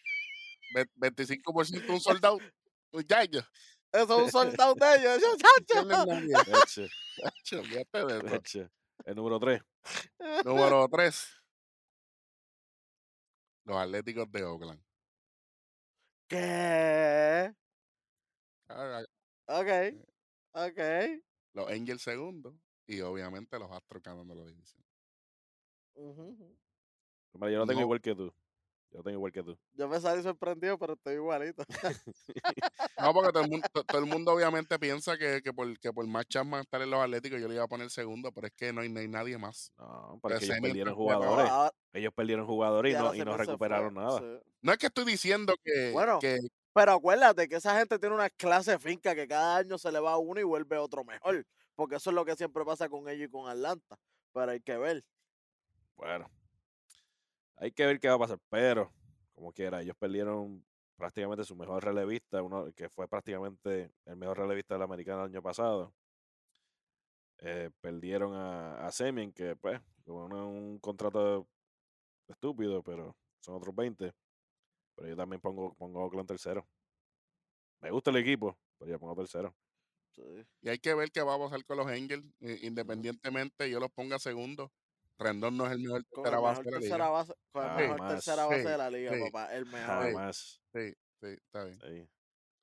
Ve- 25% un soldado. Ya, ya. eso es un soldado de ellos. Yo, chacho. El número 3. Número 3. Los Atléticos de Oakland. ¿Qué? Ah, Ok, ok. Los Angels segundo. Y obviamente los Astros ganando la división. Yo lo tengo No. igual que tú. Yo lo tengo igual que tú. Yo me salí sorprendido, pero estoy igualito. No, porque todo el mundo, to- todo el mundo obviamente piensa que, que por, que por más Chapman estar en los Atléticos yo le iba a poner segundo, pero es que no hay, no hay nadie más. No, porque ellos perdieron jugadores. Ahora- Ellos perdieron jugadores y no, y no fue, recuperaron nada. sí. No es que estoy diciendo que, Bueno, que Pero acuérdate que esa gente tiene una clase finca que cada año se le va uno y vuelve otro mejor. Porque eso es lo que siempre pasa con ellos y con Atlanta. Pero hay que ver. Bueno, hay que ver qué va a pasar, pero como quiera, ellos perdieron prácticamente su mejor relevista, uno que fue prácticamente el mejor relevista del americano el año pasado. Eh, perdieron a, a Semien, que pues, un contrato estúpido, pero son otros 20. Pero yo también pongo, pongo a Oakland tercero. Me gusta el equipo, pero yo pongo tercero. Sí. y hay que ver qué va a pasar con los Angels, independientemente yo los ponga segundo. Rendón no es el mejor Con tercera base mejor de la tercera liga. base, con el Ah, mejor más. tercera base Sí, de la liga, sí, papá. El mejor. Jamás. Sí, sí, está bien. sí,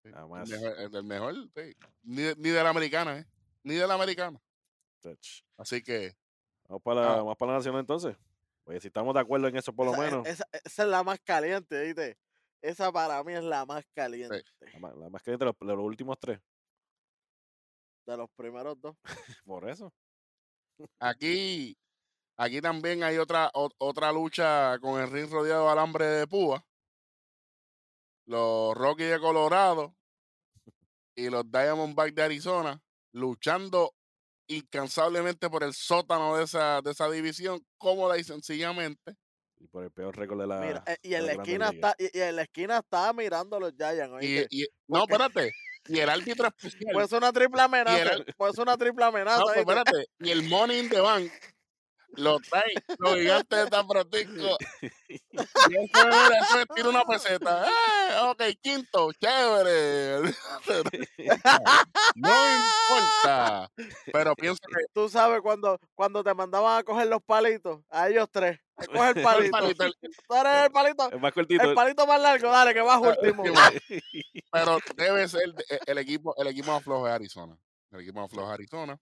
sí. jamás. El mejor, el, el mejor, sí. Ni, de- ni de la americana, ¿eh? Ni de la americana. Touch. Así que, Vamos para la, Ah. vamos para la nacional entonces. Pues si estamos de acuerdo en eso por lo Esa, e- menos. Esa, esa es la más caliente, ¿viste? Esa para mí es la más caliente. La más, la más caliente de los, de los últimos tres. De los primeros dos. Por eso. aquí, Aquí también hay otra, o- otra lucha con el ring rodeado de alambre de púa. Los Rockies de Colorado y los Diamondbacks de Arizona luchando incansablemente por el sótano de esa, de esa división, cómoda y sencillamente. Y por el peor récord de la. Mira, eh, y de en la Grandes esquina está, y, y en la esquina estaba mirando a los Giants. Y, ¿oíste? y- no, espérate. Y el árbitro especial. Puede ser una triple amenaza. Puede ser una triple amenaza. No, pues, espérate. Y el Money in the Bank lo trae los gigantes de San Francisco. Y eso es, eso es, una peseta. ¡Eh! Ok, quinto, chévere. No importa. Pero pienso que Tú sabes cuando, cuando te mandaban a coger los palitos, a ellos tres. eh, Coge el el palito. el- Tú eres el palito. Es más cortito. El palito más largo, dale, que vas último. pero debe ser el equipo, el equipo más flojo de Arizona. El equipo más flojo de Arizona.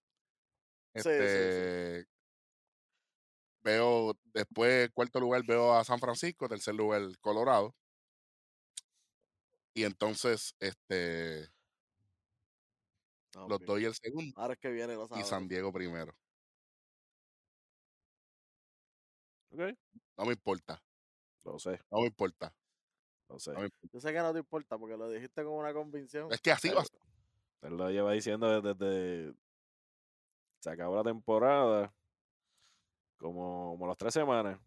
Sí, sí, sí. Veo después, cuarto lugar, veo a San Francisco, tercer lugar, Colorado. Y entonces, este, los Ok. Dodgers segundo Ahora es que viene lo y. San Diego primero. Ok, No me importa, Lo sé, no me importa. lo sé. no me. Yo sé que no te importa porque lo dijiste con una convicción. Es que así va. Él lo lleva diciendo desde, desde- se acabó la temporada, como, como las tres semanas,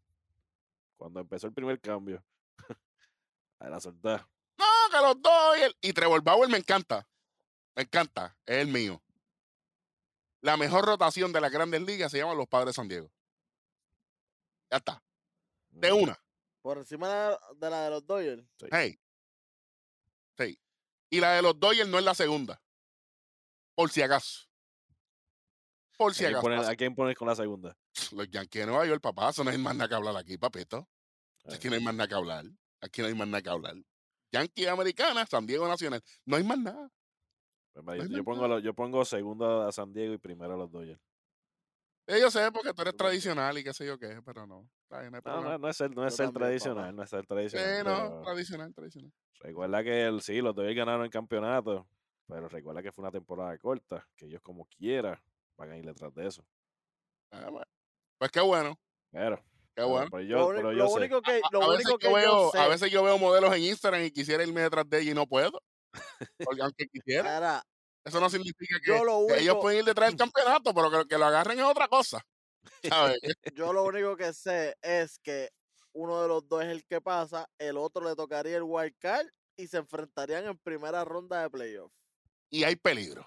cuando empezó el primer cambio. A la soltar. No, que los Dodgers. Y Trevor Bauer me encanta. Me encanta. Es el mío. La mejor rotación de las grandes ligas se llama los Padres de San Diego. Ya está. De una. Por encima de la de, la de los Dodgers. Hey. Sí. Y la de los Dodgers no es la segunda. Por si acaso. Por si ¿A quién, acaso. poner, ¿A quién pones con la segunda? Los Yankees de Nueva York, papá. Eso no hay más nada que hablar aquí, papito. Eh, Aquí no hay más nada que hablar. Aquí no hay más nada que hablar. Yankees Americana, San Diego Nacional. No hay más nada. pues no yo, pongo, nada. lo- yo pongo segundo a San Diego y primero a los Dodgers. Eh, Yo sé porque tú eres tradicional y qué sé yo qué, pero no. No No, no, no es ser, no es papá. tradicional, no es ser tradicional. No, tradicional, tradicional. recuerda que el, sí, los Dodgers ganaron el campeonato, pero recuerda que fue una temporada corta, que ellos como quiera van a ir detrás de eso. Ah. Pues qué bueno, Pero, qué bueno. pero Lo, yo, uni- pero lo yo sé. único que, lo a único que veo, sé. a veces yo veo modelos en Instagram y quisiera irme detrás de ella y no puedo. Porque aunque quisiera, Era, eso no significa que, lo ellos pueden ir detrás del campeonato, pero que, que lo agarren es otra cosa. ¿sabes? yo lo único que sé es que uno de los dos es el que pasa, el otro le tocaría el wild card y se enfrentarían en primera ronda de playoff. y hay peligro.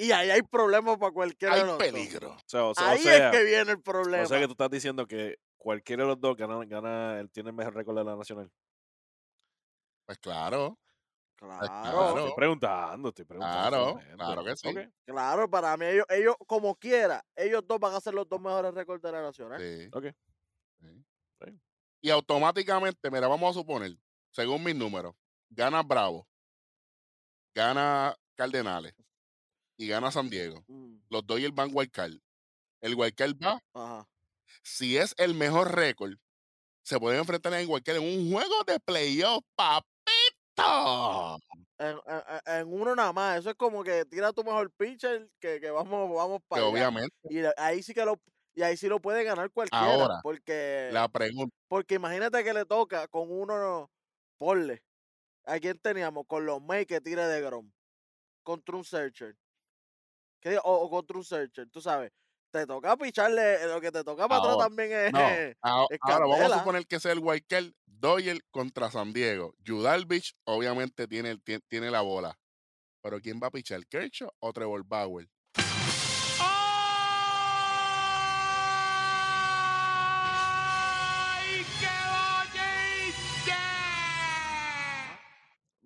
Y ahí hay problemas para cualquiera de Hay los dos. peligro. O sea, o sea, o Ahí sea, es que viene el problema. o sea que tú estás diciendo que cualquiera de los dos gana, gana él tiene el mejor récord de la nacional. Pues claro, Claro, claro. Estoy preguntando, estoy preguntando. Claro, claro que sí. Ok. claro, para mí ellos, ellos como quiera, ellos dos van a ser los dos mejores récords de la nacional. sí. Ok. sí. Sí. Y automáticamente, mira, vamos a suponer, según mis números, gana Bravo, gana Cardenales y gana San Diego. Mm, Los Dodgers van wild card. El wild card va, Ajá. si es el mejor récord, se pueden enfrentar en wild card en un juego de playoff, papito. En, en- en- en uno nada más. Eso es como que tira tu mejor pitcher que, que vamos, vamos Que para allá. obviamente, Y ahí sí que lo y ahí sí lo puede ganar cualquiera. Ahora, porque, la pregunta, porque imagínate que le toca con uno, no, ponle. ¿A quién teníamos? Con los May que tire de Grom. Contra un Searcher. ¿Qué digo? O, o contra un Searcher, tú sabes. Te toca picharle, lo que te toca para atrás también es. no, es ahora vamos a suponer que sea el card, Dodgers contra San Diego. Beach obviamente tiene, el, tie- tiene la bola. Pero ¿quién va a pichar? ¿Kershaw o Trevor Bauer?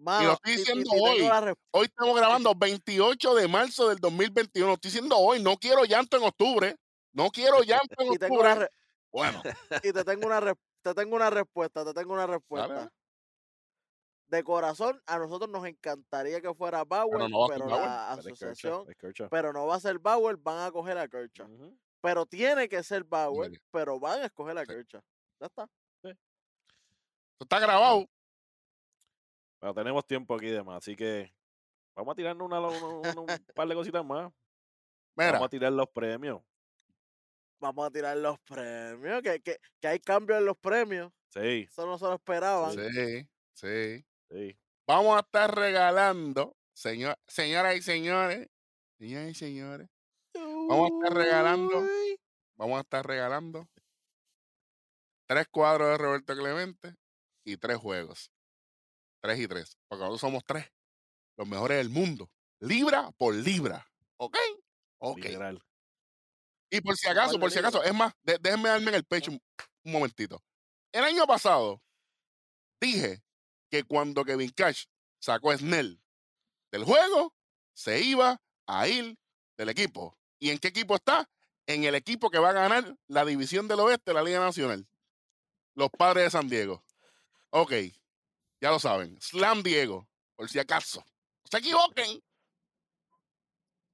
Mano, estoy y- y- diciendo y tengo hoy. Hoy estamos grabando 28 de marzo del 2021. Estoy diciendo hoy, no quiero llanto en octubre. No quiero llanto en octubre. re- Bueno, y te tengo una te tengo una respuesta, te tengo una respuesta. De corazón, a nosotros nos encantaría que fuera Bauer, no pero Bauer. la asociación, pero no va a ser Bauer, van a coger a Kershaw. Ujú. Pero tiene que ser Bauer, pero van a escoger a Sí. Ya está. esto está grabado. Pero tenemos tiempo aquí de más, así que vamos a tirarnos una, una- una- un par de cositas más. Mira, Vamos a tirar los premios. vamos a tirar los premios, que, que, que hay cambios en los premios. Sí, Eso no se lo esperaban. Sí, sí. sí. Vamos a estar regalando, señor, señoras y señores, señoras y señores, Vamos a estar regalando. Vamos a estar regalando tres cuadros de Roberto Clemente y tres juegos. Tres y tres. Porque nosotros somos tres. Los mejores del mundo. Libra por libra. ¿Ok? Ok. Y por si acaso, ¿Cuál por si acaso, es más, de- déjenme darme en el pecho un, un momentito. El año pasado dije que cuando Kevin Cash sacó a Snell del juego, se iba a ir del equipo. ¿Y en qué equipo está? En el equipo que va a ganar la división del oeste de la Liga Nacional. Los padres de San Diego. Ok, ya lo saben. Slam Diego, por si acaso. No se equivoquen.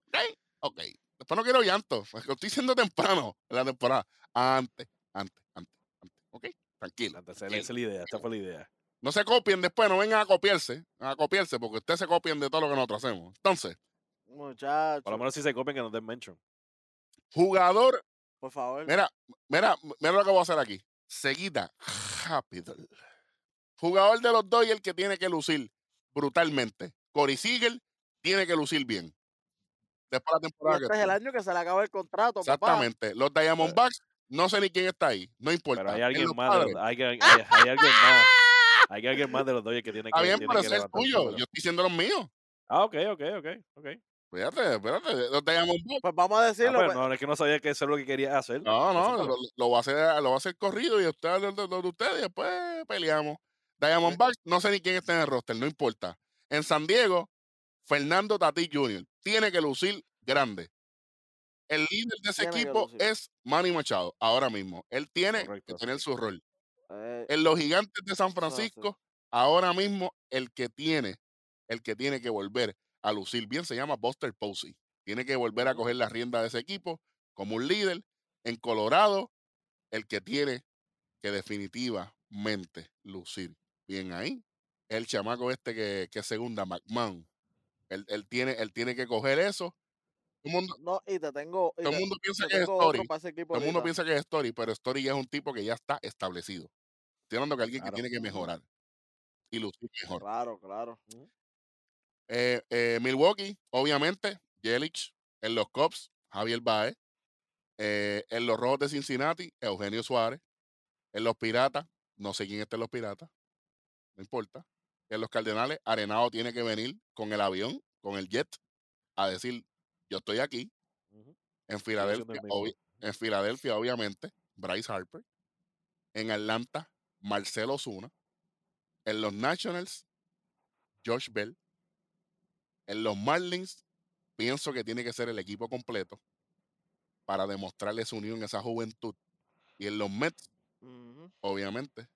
Ok, ok. Después no quiero llanto. Es que lo estoy diciendo temprano en la temporada. Antes, antes, antes, antes. Ok, tranquilo. Esa es la idea, esta fue la idea. No se copien después, no vengan a copiarse, a copiarse, porque ustedes se copian de todo lo que nosotros hacemos. Entonces, Muchachos, Por lo menos si se copian que nos den mention. jugador, por favor. mira, mira, mira lo que voy a hacer aquí. Seguida, rápido. Jugador de los dos y el que tiene que lucir brutalmente. Corey Siegel tiene que lucir bien. Después de la temporada que este es el año que se le acaba el contrato, papá. Exactamente. Los Diamondbacks, no sé ni quién está ahí. No importa. Pero hay En alguien más, padres, hay, hay- hay- hay alguien más. Hay alguien más de los Dodgers que tiene que. Está bien, tiene pero que ese es tuyo. Yo estoy diciendo los míos. Ah, ok, ok, ok, ok. Fíjate, espérate. Los Diamondbacks. Pues vamos a Ah, decirlo. pues, pues, no, es que no sabía que eso es lo que quería hacer. No, no, lo, lo va a hacer, lo va a hacer corrido y lo, lo de ustedes y después peleamos. Diamondbacks, no sé ni quién está en el roster, no importa. En San Diego, Fernando Tatí Jr. tiene que lucir grande. El líder de ese Tiene equipo es Manny Machado, ahora mismo. Él tiene Correcto, que tener su rol. eh, En los gigantes de San. Francisco, ahora mismo el que tiene, el que tiene que volver a lucir bien se llama Buster Posey. Tiene que volver a coger la rienda de ese equipo como un líder. En Colorado, el que tiene que definitivamente lucir bien ahí, el chamaco este que, que es segunda, McMahon. Él, él tiene, él tiene que coger eso. Todo el mundo, no, y te tengo. y todo el te- mundo piensa te que es Story. Todo el mundo piensa que es Story, pero Story ya es un tipo que ya está establecido. Estoy hablando de alguien Claro. que tiene que mejorar y lucir mejor. Claro, claro. Eh, eh, Milwaukee, obviamente, Yelich. En los Cubs, Javier Baez. Eh, en los Rojos de Cincinnati, Eugenio Suárez. En los Piratas, no sé quién está en los Piratas. No importa. En los Cardenales, Arenado tiene que venir con el avión, con el jet, a decir, yo estoy aquí. En Filadelfia, en Filadelfia, obviamente, Bryce Harper. En Atlanta, Marcelo Zuna. En los Nationals, Josh Bell. En los Marlins, pienso que tiene que ser el equipo completo para demostrarle su unión, esa juventud. Y en los Mets, obviamente,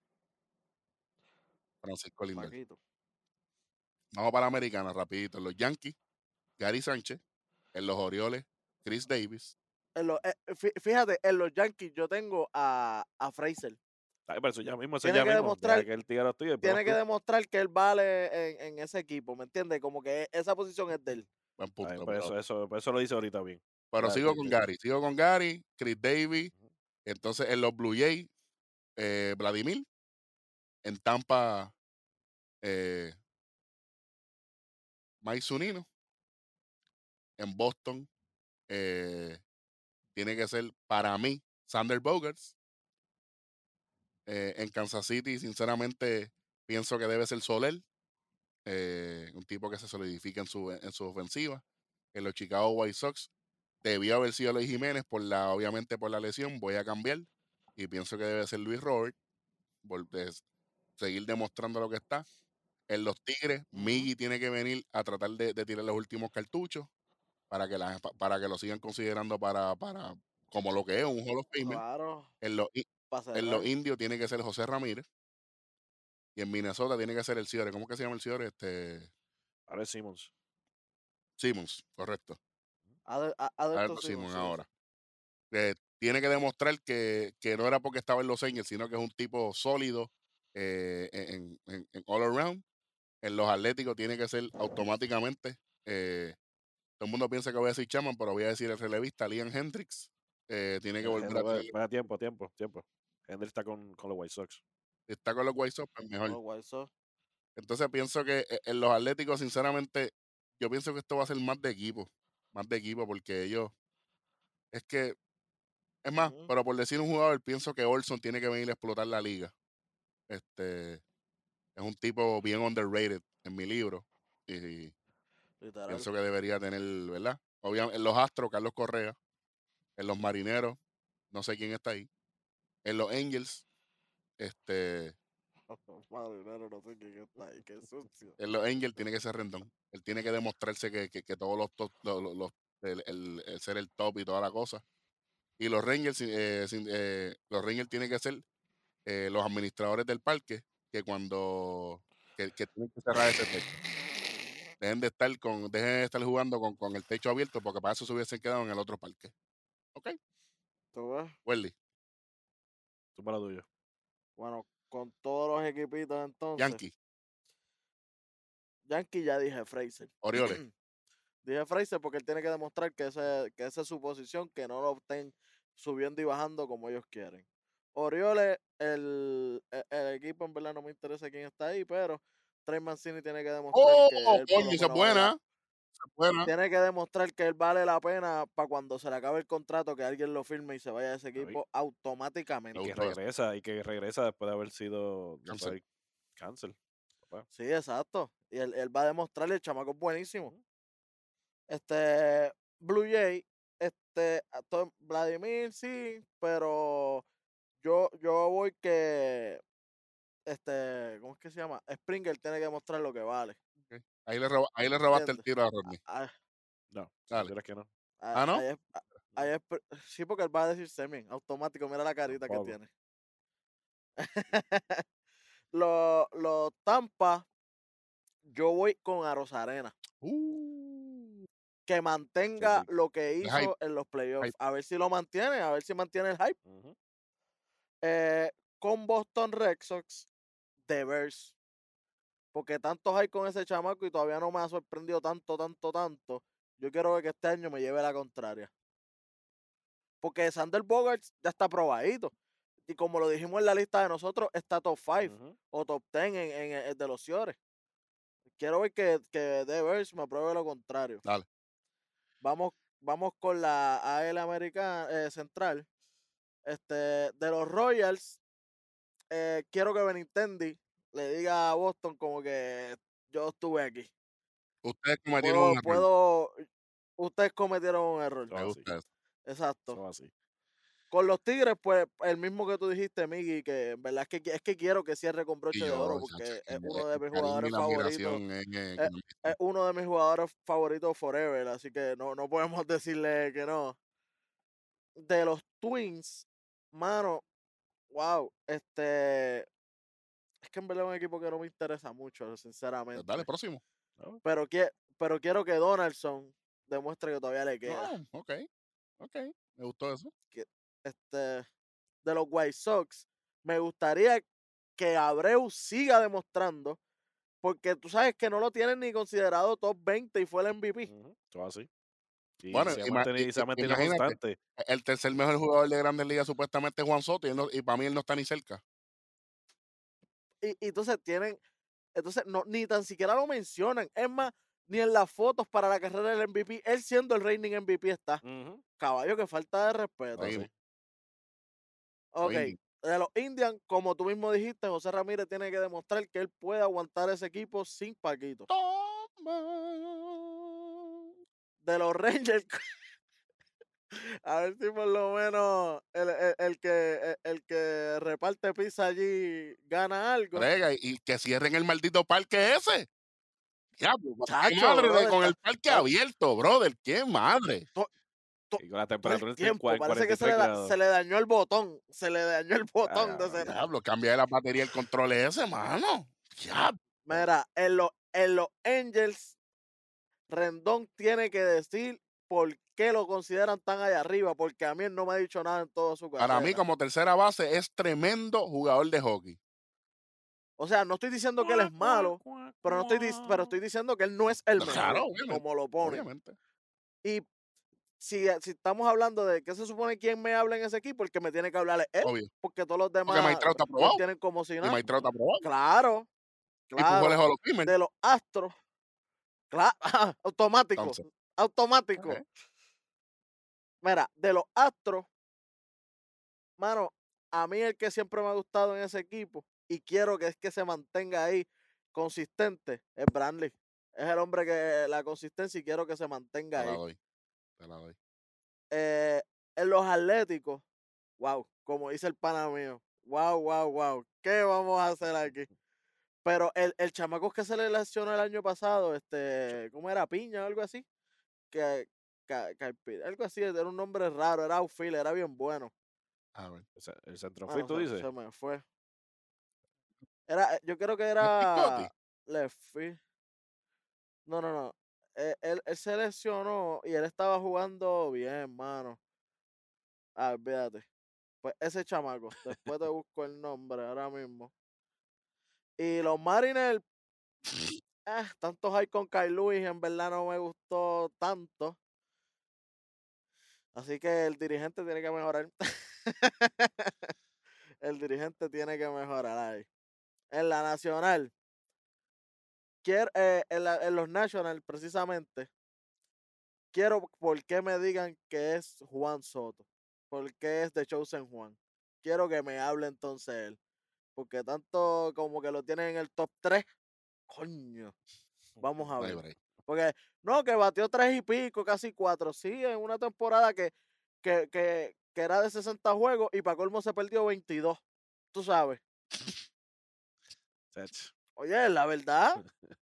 Francisco Lindor. Paquito. Vamos para la americana, rapidito. En los Yankees, Gary Sánchez. En los Orioles, Chris Davis. En los- eh, fí- fíjate, en los Yankees yo tengo a, a Fraser. Ay, pero eso ya mismo, eso Tiene ya que mismo. demostrar- que Tiene que tú. demostrar que él vale en, en ese equipo, ¿me entiendes? Como que esa posición es de él. Buen Ay, punto. por pero- eso, eso, por eso lo dice ahorita bien. Pero sigo sí, con sí. Gary, sigo con Gary, Chris Davis. Entonces en los Blue Jays, eh, Vladimir. En Tampa, eh, Mike Zunino. En Boston, eh, tiene que ser para mí Sander Bogarts. Eh, en Kansas City, sinceramente, pienso que debe ser Soler. eh, un tipo que se solidifica en su, en su ofensiva. En los Chicago White Sox, debió haber sido Luis Jiménez, por la, obviamente por la lesión, voy a cambiar. Y pienso que debe ser Luis Robert. Seguir demostrando lo que está. En los Tigres. Miggy tiene que venir a tratar de, de tirar los últimos cartuchos para que, la- para que lo sigan considerando para, para como lo que es un Hall of Famer. Claro, En los, en indios tiene que ser José Ramírez. Y en Minnesota tiene que ser el Ciore. ¿Cómo que se llama el Ciore? Este, es Simmons. Simmons, correcto. Adel- Simmons, ahora. Eh, tiene que demostrar que, que no era porque estaba en los Angels, sino que es un tipo sólido eh, en, en- en all around. En los Atléticos tiene que ser automáticamente. eh, todo el mundo piensa que voy a decir Chaman, pero voy a decir el relevista Liam Hendricks. eh, tiene que Eh, volver a vaya, tiempo, tiempo, tiempo. Hendricks está con, con los White Sox. está con los White Sox, pues mejor. Los White Sox. Entonces pienso que eh, en los Atléticos, sinceramente, yo pienso que esto va a ser más de equipo, más de equipo, porque ellos, es que, es más, pero por decir un jugador, pienso que Olson tiene que venir a explotar la liga. Este, es un tipo bien underrated en mi libro y Literal. pienso que debería tener, ¿verdad? Obviamente, en los Astros, Carlos Correa, en los Marineros, no sé quién está ahí, en los Angels, este, Marinero, no sé quién está ahí, qué sucio. en los Angels tiene que ser Rendón. Él tiene que demostrarse que, que, que todos los, top- los, el, el- el ser el top y toda la cosa. Y los Rangers, eh, sin- eh, los Rangers tienen que ser eh, los administradores del parque que cuando que, que tienen que cerrar ese techo. Dejen de estar con, dejen de estar jugando con, con el techo abierto porque para eso se hubiesen quedado en el otro parque. ¿Ok? ¿Tú? Welly, Tú para tuyo. Bueno, con todos los equipitos entonces. Yankee, Yankee ya dije Fraser. Orioles. dije Fraser porque él tiene que demostrar que, ese, que esa es su posición, que no lo estén subiendo y bajando como ellos quieren. Orioles, el, e- el, equipo en verdad no me interesa quién está ahí, pero Trey Mancini tiene que demostrar ¡Oh! que él Coño, esa vale la- buena. Esa es buena. tiene que demostrar que él vale la pena para cuando se le acabe el contrato que alguien lo firme y se vaya de ese equipo automáticamente. Y que regresa, y que regresa después de haber sido cáncer. papá. Sí, exacto. Y él, él va a demostrarle, el chamaco es buenísimo. Este, Blue Jay, este, Vladimir sí, pero yo, yo voy que, este, ¿cómo es que se llama? Springer tiene que demostrar lo que vale. Ahí le, roba- ahí le robaste el tiro a Rodney. Ah, No, Dale. ¿crees que no? ah, ¿Ah, no? ahí es- ah, ahí es pr- sí, porque él va a decir semen, automático, mira la carita que tiene. los, los Tampa, yo voy con Arosarena. Uh, que mantenga lo que hizo en los playoffs. hype. A ver si lo mantiene, a ver si mantiene el hype. Eh, con Boston Red Sox, The Bears. Porque tantos hay con ese chamaco y todavía no me ha sorprendido tanto, tanto, tanto. Yo quiero ver que este año me lleve la contraria. Porque Sander Bogarts ya está probadito. Y como lo dijimos en la lista de nosotros, está top 5 Ujú. o top 10 en, en el de los Ciores. Quiero ver que, que The Bears me apruebe lo contrario. Dale. Vamos, vamos con la AL americana eh, central. Este, de los Royals, eh, quiero que Benintendi le diga a Boston como que yo estuve aquí. ustedes cometieron Puedo, un error. puedo, ustedes cometieron un error. Todo Me así. gusta eso. Exacto. Son así. Con los Tigres, pues, el mismo que tú dijiste, Miggy, que en verdad es que, es que quiero que cierre con broche de oro, porque que es uno de mis jugadores favoritos. es, eh, es uno de mis jugadores favoritos forever, así que no, no podemos decirle que no. De los Twins, mano, wow, este es que en verdad es un equipo que no me interesa mucho, sinceramente. Pues Dale, próximo. Pero, qui- pero quiero que Donaldson demuestre que todavía le queda. No, ok, ok. Me gustó eso. Este, de los White Sox, me gustaría que Abreu siga demostrando, porque tú sabes que no lo tienen ni considerado top 20 y fue el MVP. Ujú. Todo así. Y Bueno, se ha ima- mantenido, i- se ha i- mantenido imagínate. constante. El tercer mejor jugador de Grandes Ligas supuestamente es Juan Soto y, él no- y para mí él no está ni cerca. Y, y entonces tienen, entonces no, ni tan siquiera lo mencionan. Es más, ni en las fotos para la carrera del MVP, él siendo el reigning MVP está. Caballo, que falta de respeto. Seguimos. Ok, de los Indians, como tú mismo dijiste, José Ramírez tiene que demostrar que él puede aguantar ese equipo sin Paquito. Toma. De los Rangers, a ver si por lo menos el, el- el que, el, el que reparte pizza allí gana algo. Brega, y, que cierren el maldito parque ese. Diablo, Chacho, madre de- brother, con el parque abierto, brother. Qué madre. Y con la temperatura el tiempo. Parece que se le, 43 da- grados. se le dañó el botón. Se le dañó el botón de Ah, ese. Diablo, cambia de la batería el control ese, mano. Diablo. Mira, en los, en los Angels, Rendón tiene que decir por qué lo consideran tan allá arriba, porque a mí él no me ha dicho nada en toda su carrera. Para mí, como tercera base, es tremendo jugador de hockey. O sea, no estoy diciendo que él es malo, pero no estoy, pero estoy diciendo que él no es el mejor, claro, como lo pone. Obviamente. Y si, si estamos hablando de qué se supone quién me habla en ese equipo, el que me tiene que hablar es él, Obvio. porque todos los demás está tienen como si nada. Está. Claro, Y claro. De los astros. Claro, automático. Automático. Mira, de los astros, mano, a mí el que siempre me ha gustado en ese equipo y quiero que es que se mantenga ahí consistente es Brandley. Es el hombre que la consistencia y quiero que se mantenga Te la ahí. doy. Te la doy. Eh, en los atléticos, wow, como dice el pana mío, wow, wow, wow, ¿qué vamos a hacer aquí? Pero el, el chamaco que se le lesionó el año pasado, este, ¿cómo era? Piña o algo así. Que, algo así, era un nombre raro, era outfield, era bien bueno. A ver. El ce- El Ah, centrofield, no, tú se- dices. Se me fue. Era, yo creo que ¿No es era field. No, no, no. eh, Él, él se lesionó y él estaba jugando bien, mano. Ah, olvídate. Pues ese chamaco. Después te busco el nombre ahora mismo. Y los Mariners. ah, tantos hay con Kyle Lewis, en verdad no me gustó tanto. Así que el dirigente tiene que mejorar. el dirigente tiene que mejorar ahí. En la nacional. Quiero, eh, en, la- en los national, precisamente. Quiero por qué me digan que es Juan Soto. ¿Por qué es de Chosen Juan? Quiero que me hable entonces él. Porque tanto como que lo tienen en el top 3. Coño. Vamos a ver. Porque, no, que batió tres y pico, casi cuatro. Sí, en una temporada que, que, que, que era de 60 juegos y para colmo se perdió 22. Tú sabes. Oye, la verdad.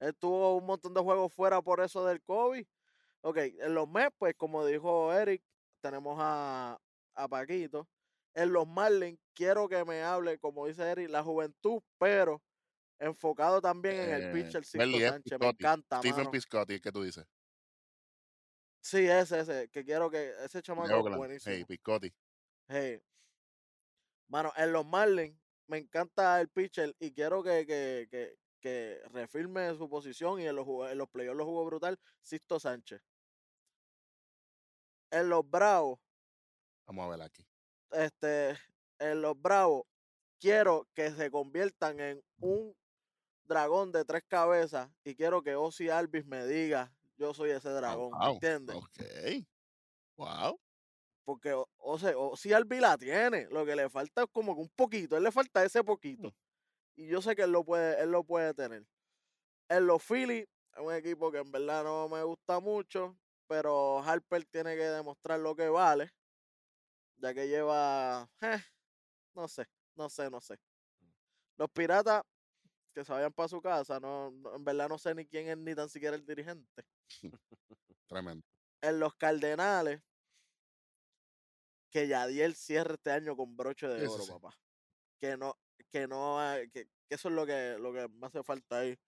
Él tuvo un montón de juegos fuera por eso del COVID. Ok, en los Mets, pues como dijo Eric, tenemos a, a Paquito. En los Marlins, quiero que me hable, como dice Eric, la juventud, pero enfocado también en el Eh, pitcher F. Sánchez. Me encanta, Stephen mano. Piscotti, ¿qué tú dices? Sí, ese, ese, que quiero que ese chamaco es buenísimo. Hey, Piscotti. Hey. Mano, en los Marlins me encanta el pitcher y quiero que, que, que, que refirme su posición y en los, en los playoffs lo jugó brutal Sisto Sánchez. En los Bravos, Vamos a ver aquí. Este, en los Bravos, quiero que se conviertan en un dragón de tres cabezas y quiero que Ozzy Alvis me diga, yo soy ese dragón, wow, ¿entiendes? Ok. Wow. Porque, o, o sea, o si Albi la tiene, lo que le falta es como que un poquito, él le falta ese poquito. Y yo sé que él lo puede, él lo puede tener. En los Phillies, es un equipo que en verdad no me gusta mucho, pero Harper tiene que demostrar lo que vale, ya que lleva, eh, no sé, no sé, no sé. Los Piratas, que se vayan para su casa, no, no- en verdad no sé ni quién es ni tan siquiera el dirigente. Tremendo. en los Cardenales, que Yadiel cierre este año con broche de Eso oro, sí. papá. Que no, que no, que, que eso es lo que, lo que me hace falta ahí.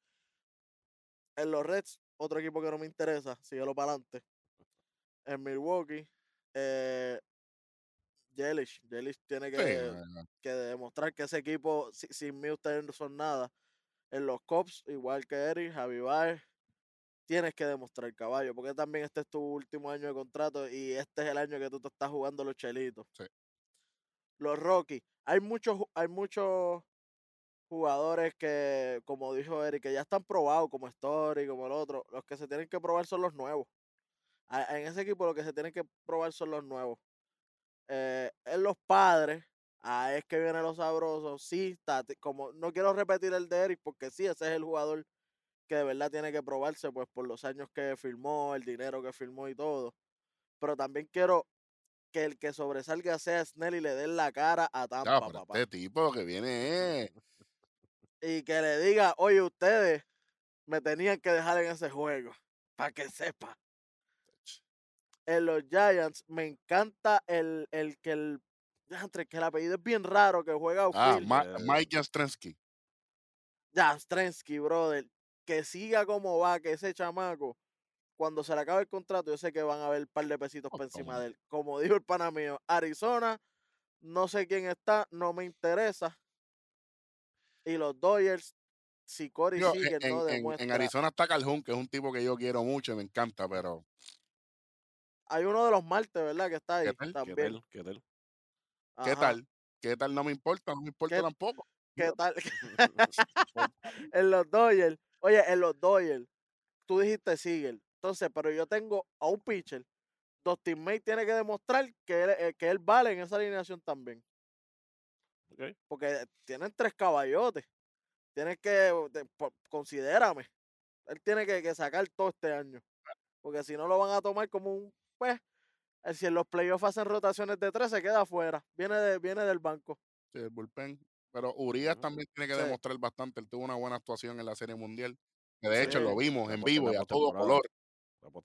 En los Reds, otro equipo que no me interesa, síguelo para adelante. En Milwaukee, eh, Yelich, Yelich tiene que, que demostrar que ese equipo, si- sin mí ustedes no son nada. En los Cubs, igual que Eric, Javi Baez, tienes que demostrar caballo, porque también este es tu último año de contrato y este es el año que tú te estás jugando los chelitos. Sí. Los Rockies, hay muchos, hay muchos jugadores que, como dijo Eric, que ya están probados, como Story, como el otro. Los que se tienen que probar son los nuevos. En ese equipo lo que se tienen que probar son los nuevos. Eh, en los padres, ah, es que viene lo sabroso. Sí, Tati, como no quiero repetir el de Eric, porque sí, ese es el jugador que de verdad tiene que probarse, pues por los años que firmó, el dinero que firmó y todo. Pero también quiero que el que sobresalga sea Snell y le den la cara a Tampa, papá. este tipo que viene es. Y que le diga, oye, ustedes me tenían que dejar en ese juego, para que sepa. En los Giants me encanta el, el que el, diantre, que el apellido es bien raro, que juega Ah. Ma- Mike Jastrensky. Jastrensky, brother, que siga como va, que ese chamaco, cuando se le acabe el contrato, yo sé que van a haber un par de pesitos Oh, por encima de él. Como dijo el pana mío, Arizona, no sé quién está, no me interesa. Y los Dodgers, si Corey Digo, sigue, en, no en- en demuestra. Arizona está Calhoun, que es un tipo que yo quiero mucho y me encanta, pero hay uno de los martes, ¿verdad? Que está ahí ¿Qué tal? ¿Qué ¿Qué también. tal? ¿Qué tal? ¿Qué tal? ¿Qué tal? No me importa, no me importa ¿Qué- tampoco. ¿Qué tal? en los Dodgers. Oye, en los Dodgers, tú dijiste Sigel. Entonces, pero yo tengo a un pitcher. Dustin May tiene que demostrar que él, eh, que él vale en esa alineación también. Ok. Porque tienen tres caballotes. Tienes que, po- considérame. Él tiene que, que sacar todo este año. Porque si no lo van a tomar como un, pues, eh, si en los playoffs hacen rotaciones de tres, se queda afuera. Viene, de, viene del banco. Sí, el bullpen. Pero Urias también tiene que Sí. demostrar bastante. Él tuvo una buena actuación en la Serie Mundial. Que de hecho lo vimos en vivo y a todo color.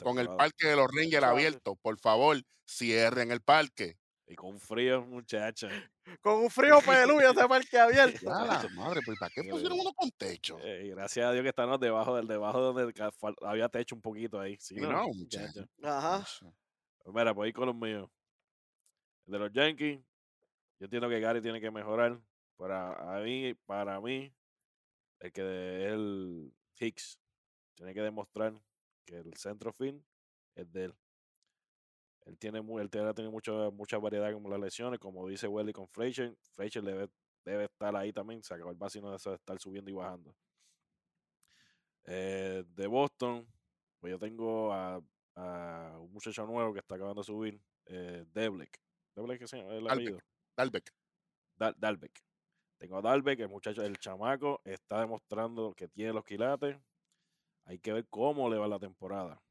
Con el parque de los Rangers abierto. Por favor, cierren el parque. Y con frío, muchacha. Con un frío peludo ese parque abierto. La madre, pues ¿para qué pusieron uno con techo? Eh, gracias a Dios que estamos debajo del debajo donde había techo un poquito ahí. Sí, no, no, muchacha. Ajá. Pues Mira, pues ahí con los míos. El de los Yankees, yo entiendo que Gary tiene que mejorar. Para mí, para mí, el que de- el Hicks tiene que demostrar que el centro fin es de él. Él tiene, él tiene, mucha, mucha variedad como las lesiones, como dice Welly con Frazier. Frazier debe, debe estar ahí también, se acabó el vacío de estar subiendo y bajando. Eh, de Boston, pues yo tengo a, a un muchacho nuevo que está acabando de subir, eh, Deblek. ¿Deblek qué se llama el apellido? Dalbeck. Dal- Dalbeck. Tengo a Dalbeck, el muchacho, el chamaco, está demostrando que tiene los quilates. Hay que ver cómo le va la temporada.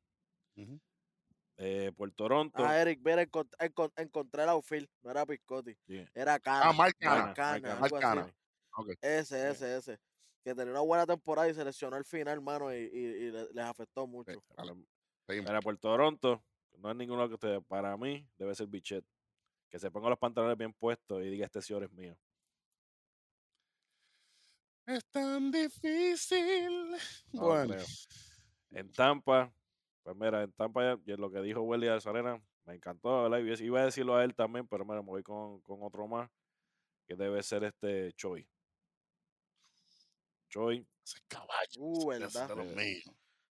Eh, por Toronto, Ah, Eric, encont- encon- encontré el outfield. No era Piscotti. yeah, Era Cana. Ah, Mark Cana, Canha. Mark Cana, Canha, algo Mark así. Canha. Ese, Yeah. ese, ese. Que tenía una buena temporada y se lesionó al final, mano, y, y- y le- les afectó mucho. Vale, Mira, seguimos. Mira, por Toronto, no es ninguno que usted, para mí, debe ser Bichet. Que se ponga los pantalones bien puestos y diga este señor es mío. Es tan difícil. No bueno, creo. En Tampa, pues mira, en Tampa ya, lo que dijo Welly Arena me encantó, ¿verdad? Iba a decirlo a él también, pero mira, me voy con, con otro más, que debe ser este Choi. Choi, ese caballo. Uh, de los míos.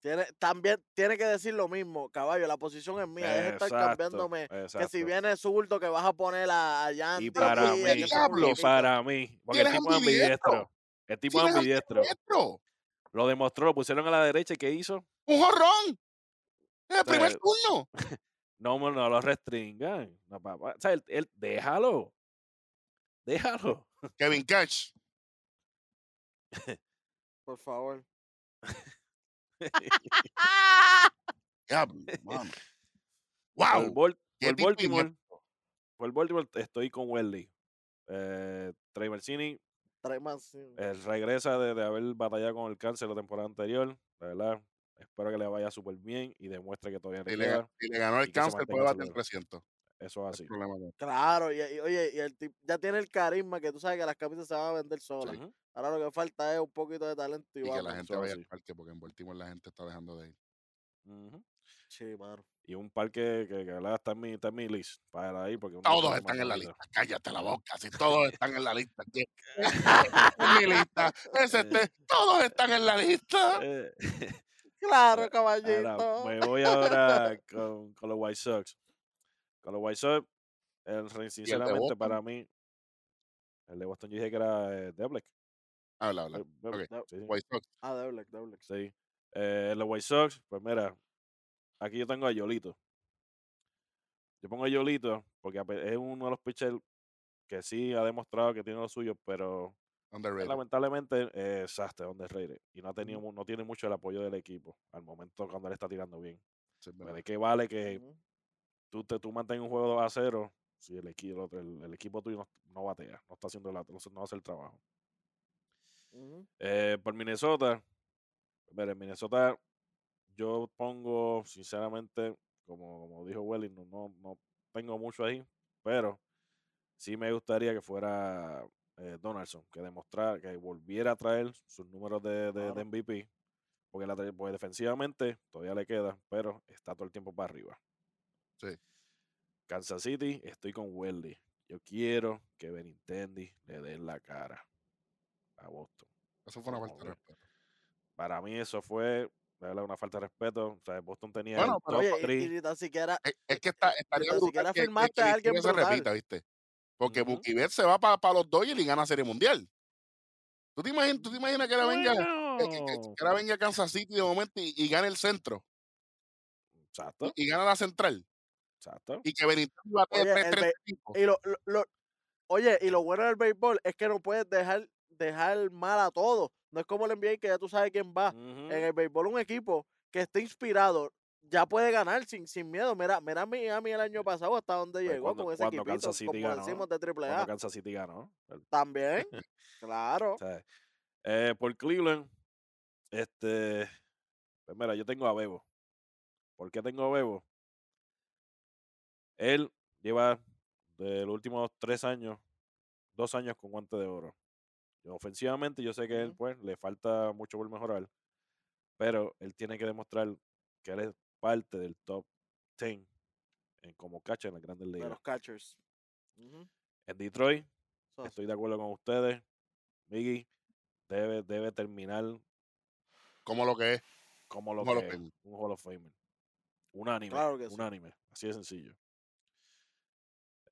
Tiene, también tiene que decir lo mismo, caballo. La posición es mía. Deja de estar exacto, cambiándome. Que si viene zurdo, que vas a poner a, a Yanti. Y para mí, y para mí, porque el tipo es ambidiestro. El tipo es es ambidiestro. Lo demostró, lo pusieron a la derecha y ¿qué hizo? Un jorrón. En el primer turno. No, no, no lo restringan. No, papá. O sea, él, él- déjalo. Déjalo. Kevin Cash. Por favor. Diablo, mano. Por, Wow. Bol- qué por tipo Baltimore, por Baltimore estoy con Welly. Eh, Trey Mancini eh, regresa de, de haber batallado con el cáncer la temporada anterior. De verdad, espero que le vaya súper bien y demuestre que todavía le Si le, si le ganó y el cáncer, puede bater saludable. 300. Eso es así. Claro, y, y oye, y el tipo ya tiene el carisma que tú sabes que las camisas se van a vender solas. Ahora lo que falta es un poquito de talento y, Y que la gente vaya así. al parque, porque en Baltimore la gente está dejando de ir. Sí, mano. Y un parque que, que ¿verdad? está en mi, está en mi list para ir. Porque Todos están en la lista. Cállate la boca. Si todos están en la lista. en mi lista. Ese este, todos están en la lista. Eh, Claro, Ahora, caballito. me voy ahora con, con los White Sox. Con los White Sox, el, sinceramente, para mí, el de Boston yo dije que era eh, Deblek. Habla, habla. Eh, Deblek, sí, sí, White Sox. Ah, de Black, de Black. sí. Eh, los White Sox, pues mira, aquí yo tengo a Yolito. Yo pongo a Yolito porque es uno de los pitchers que sí ha demostrado que tiene lo suyo, pero Underrated. lamentablemente eh, es Sastre, underrated. Y no, ha tenido, no tiene mucho el apoyo del equipo al momento cuando él está tirando bien. Sí, es Pero verdad. ¿De qué vale que. Tú, te, tú mantengas un juego 2 a 0 si el, equipo el, el equipo tuyo no, no batea, no está haciendo la, no, hace el trabajo? Eh, por Minnesota, en Minnesota yo pongo, sinceramente, como, como dijo Welly, no, no, no tengo mucho ahí, pero sí me gustaría que fuera eh, Donaldson, que demostrara, que volviera a traer sus números de, de- de Claro. MVP, porque, la, porque defensivamente todavía le queda, pero está todo el tiempo para arriba. Sí. Kansas City, estoy con Welly. Yo quiero que Benintendi le dé la cara a Boston. Eso fue una falta a de respeto. Para mí eso fue una falta de respeto. O sea, Boston tenía Bueno, el pero top Oye, y, 3. y ni tan siquiera, Es, es que está, estaría brutal siquiera que, que- firmaste que a alguien historia se repita, ¿viste? Porque. Buki Bet se va para los Dodgers y gana Serie Mundial. ¿Tú te imaginas, tú te imaginas que ahora venga, que, que- que- Bueno. que ahora venga Kansas City de momento y, y gane el centro Exacto, y, y gana la central? Exacto. Y que Benítez bate Oye, el be- 335. y lo, lo- lo- oye, y lo bueno del béisbol es que no puedes dejar, dejar mal a todos. No es como el NBA que ya tú sabes quién va. En el béisbol un equipo que esté inspirado ya puede ganar sin, sin miedo. Mira, mira a Miami el año pasado hasta donde Pues llegó cuando- con ese cuando equipito, Kansas City como ganó, decimos de Triple A. Kansas City ganó. También, claro. o sea, eh, por Cleveland, este, pues mira, yo tengo a Bebo. ¿Por qué tengo a Bebo? Él lleva de los últimos tres años, dos años con guante de oro. Ofensivamente, yo sé que él pues le falta mucho por mejorar, pero él tiene que demostrar que él es parte del top 10 en como catcher en las grandes De ligas. los catchers. En Detroit, So, estoy de acuerdo con ustedes. Miggy debe, debe terminar Como lo que es. como lo que es, un Hall of Famer. Unánime. Claro que sí. unánime. Así de sencillo.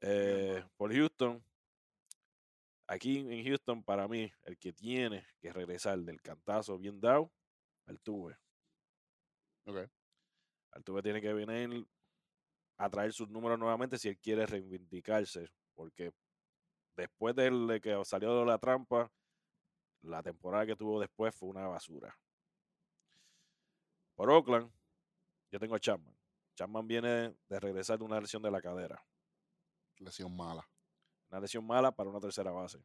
Eh, por Houston, aquí en Houston, para mí, el que tiene que regresar del cantazo bien dado, Altuve. Ok. Altuve tiene que venir a traer sus números nuevamente si él quiere reivindicarse, porque después de, que salió de la trampa, la temporada que tuvo después fue una basura. Por Oakland, yo tengo a Chapman. Chapman viene de regresar de una lesión de la cadera. Lesión mala. Una lesión mala para una tercera base.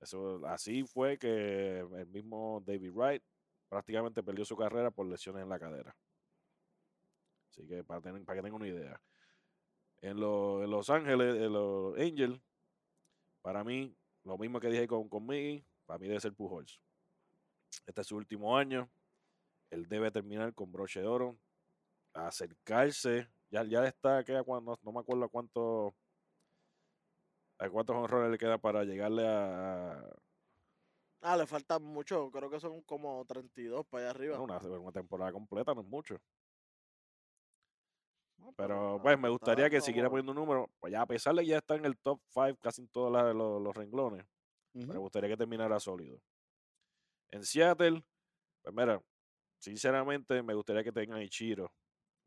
Eso, así fue que el mismo David Wright prácticamente perdió su carrera por lesiones en la cadera. Así que para, tener- para que tengan una idea. En, en Los Ángeles, en los Angels, para mí, lo mismo que dije con, con Miggy, para mí debe ser Pujols. Este es su último año. Él debe terminar con broche de oro. Acercarse. Ya, ya está, queda cuando, no me acuerdo a cuánto a cuántos honrones le queda para llegarle a, Ah, le faltan mucho. Creo que son como 32 para allá arriba. bueno, una, una temporada completa, no es mucho. No, Pero pues me gustaría que siguiera poniendo un número. Pues ya a pesar de que ya está en el top 5 casi en todos los, los renglones, Ujú. me gustaría que terminara sólido. En Seattle, pues mira, sinceramente me gustaría que tengan Ichiro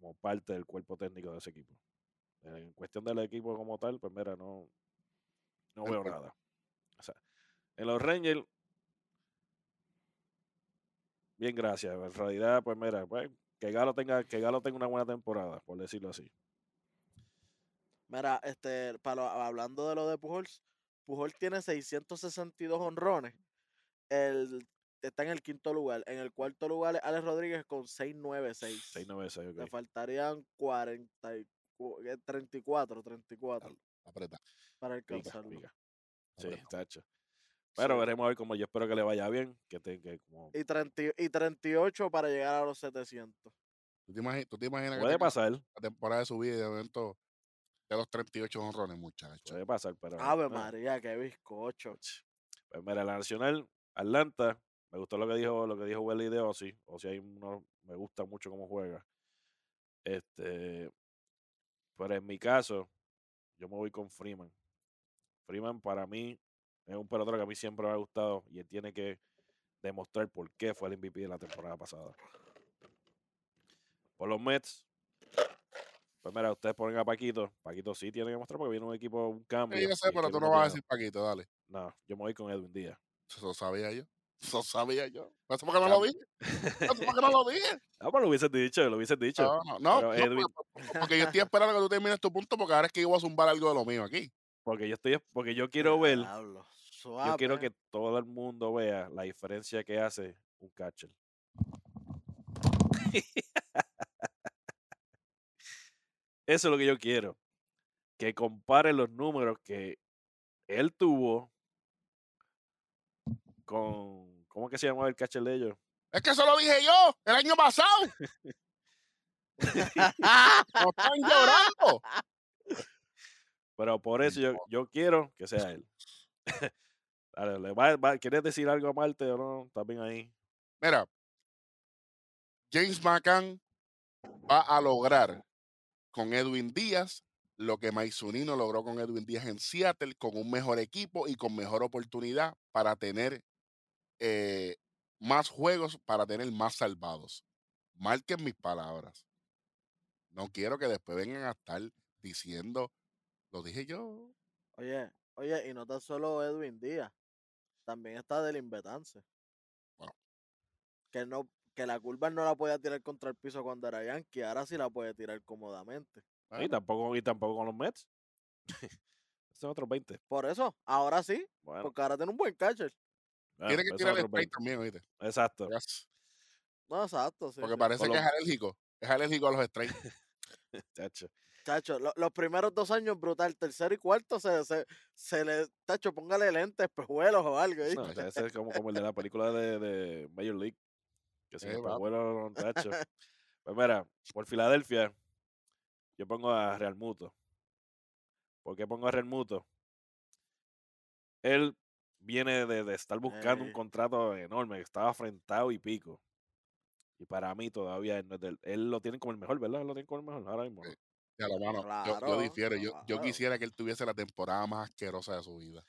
como parte del cuerpo técnico de ese equipo. En cuestión del equipo como tal, pues mira, no, no veo nada. O sea, en los Rangers, bien, gracias. En realidad, pues mira, pues, que Galo tenga, que Galo tenga una buena temporada, por decirlo así. Mira, este, para lo- hablando de lo de Pujols, Pujols tiene 662 honrones. El, está en el quinto lugar. En el cuarto lugar es Alex Rodríguez con 696. 696, Le ok. faltarían 40 y cu- eh, 34, 34 Apreta. para Pica, alcanzarlo. pica. Sí, Apretado. tacho. Pero Sí. veremos a ver cómo yo espero que le vaya bien. Que, te, que como Y, 30 y- y 38 para llegar a los 700. ¿Tú te imaginas, tú te imaginas que puede tenga pasar, la temporada de su vida y de momento de los 38 honrones, muchachos? puede pasar, pero. Ave eh, María, qué bizcocho. Pues mira, la Nacional, Atlanta, me gustó lo que dijo, lo que dijo Welly de Ozzy. Ozzy ahí no, me gusta mucho cómo juega. Este, pero en mi caso, yo me voy con Freeman. Freeman para mí es un pelotero que a mí siempre me ha gustado y él tiene que demostrar por qué fue el MVP de la temporada pasada. Por los Mets, pues mira, ustedes ponen a Paquito. Paquito sí tiene que mostrar porque viene un equipo, un cambio. Sí, yo sé, pero tú no vas a decir Paquito, dale. No, yo me voy con Edwin Díaz. Eso sabía yo. Eso sabía yo. ¿Eso por qué no lo dije? ¿Eso por qué no lo dije? Ah, pues lo hubieses dicho, lo hubieses dicho. No, no, no, Pero no, Edwin- porque, porque yo estoy esperando que tú termines tu punto porque ahora es que yo voy a zumbar algo de lo mío aquí. Porque yo estoy, porque yo quiero ver, Diablo, yo quiero suave. que todo el mundo vea la diferencia que hace un catcher. Eso es lo que yo quiero. Que compare los números que él tuvo con. ¿Cómo que se llamaba el catcher de ellos? Es que eso lo dije yo el año pasado. No están llorando. Pero por eso yo, yo quiero que sea él. Dale, le va- va- ¿Quieres decir algo a Marte o no? ¿Estás bien ahí? Mira, James McCann va a lograr con Edwin Díaz lo que Maizunino logró con Edwin Díaz en Seattle, con un mejor equipo y con mejor oportunidad para tener eh, más juegos, para tener más salvados. Marquen mis palabras. No quiero que después vengan a estar diciendo, lo dije yo. Oye, oye, y no tan solo Edwin Díaz, también está del Betance. Bueno. Que no, que la curva no la podía tirar contra el piso cuando era Yankee, ahora sí la puede tirar cómodamente. Y tampoco, y tampoco con los Mets. Son otros 20. Por eso, ahora sí, Bueno, porque ahora tiene un buen catcher. Tiene que esos tirar el 20. también, oíste. Exacto. Yes. No, exacto, sí. Porque sí. parece que es alérgico. Es alérgico a los strikes. Chacho. Chacho, lo- los primeros dos años brutal, tercero y cuarto se, se, se le, Tacho, póngale lentes, espejuelos o algo. ¿viste? No, ese ese es como, como el de la película de, de Major League. Que se Eh, abuelo tacho. Pues mira, por Filadelfia, yo pongo a Real Muto. ¿Por qué pongo a Real Muto? Él viene de, de estar buscando un Ey. contrato enorme, que estaba afrentado y pico. Y para mí todavía él, no es del- él lo tiene como el mejor, ¿verdad? Él lo tiene como el mejor ahora mismo. Ya, lo mano, yo- yo, Claro. Yo, yo quisiera que él tuviese la temporada más asquerosa de su vida.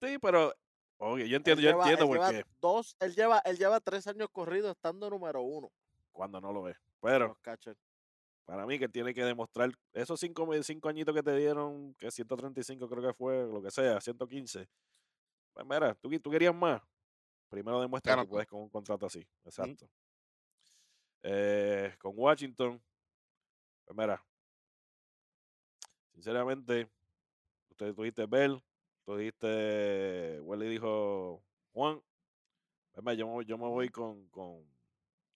Sí, pero oye, yo Él entiendo, yo lleva- entiendo él por lleva qué Dos, él lleva, él lleva tres años corridos estando número uno. cuando no lo ve. Pero para mí que tiene que demostrar esos cinco, cinco añitos que te dieron, que 135 creo que fue, lo que sea, 115. Pues mira, tú, tú querías más. Primero demuestra que Gánate. puedes con un contrato así. Exacto. Eh, con Washington, pues mira, sinceramente, usted tú dijiste Bell, tú dijiste, Welly dijo Juan, pues yo, me voy- yo me voy con, con,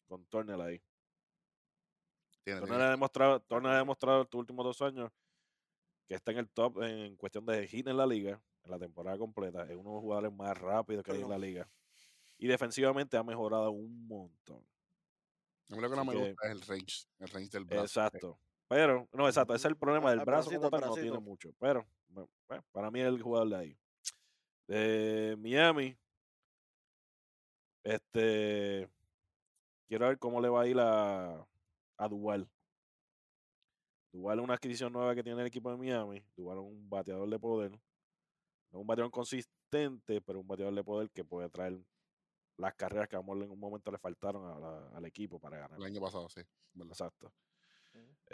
con Turner ahí. Turner ha demostrado, Turner ha demostrado estos últimos dos años que está en el top en cuestión de hit en la liga, en la temporada completa. Es uno de los jugadores más rápidos que hay en la liga. Y defensivamente ha mejorado un montón. A mí lo que no así me que- gusta es el range, el range del brazo. Exacto. Pero, no, exacto, ese es el problema del El brazo bracito, como tal, no tiene bracito. mucho. Pero, bueno, para mí es el jugador de ahí. De Miami, este, quiero ver cómo le va a ir a, a Duval. Duval es una adquisición nueva que tiene el equipo de Miami. Duval es un bateador de poder. No es un bateador consistente, pero un bateador de poder que puede traer las carreras que a en un momento le faltaron a la- al equipo para ganar. El año pasado, sí. ¿verdad? Exacto.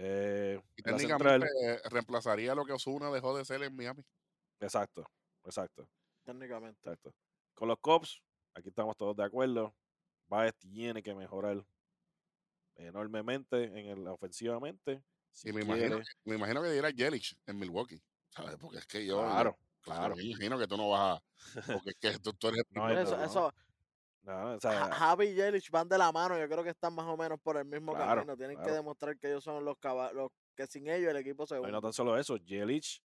Eh, Y técnicamente central, reemplazaría lo que Osuna dejó de ser en Miami. exacto, exacto, Técnicamente. exacto. Con los Cops, aquí estamos todos de acuerdo. Baez tiene que mejorar enormemente en el ofensivamente. Si y me imagino, quiere- me imagino que diera Yelich en Milwaukee. ¿Sabes? Porque es que yo. claro, claro. Me imagino que tú no vas a. Porque es que tú, tú eres. No, Eso, no, eso, No, o Ja- sea, Javi y Yelich van de la mano, yo creo que están más o menos por el mismo Claro, camino. Tienen que demostrar que ellos son los caballos, que sin ellos el equipo se hunde. no tan solo eso, Jelich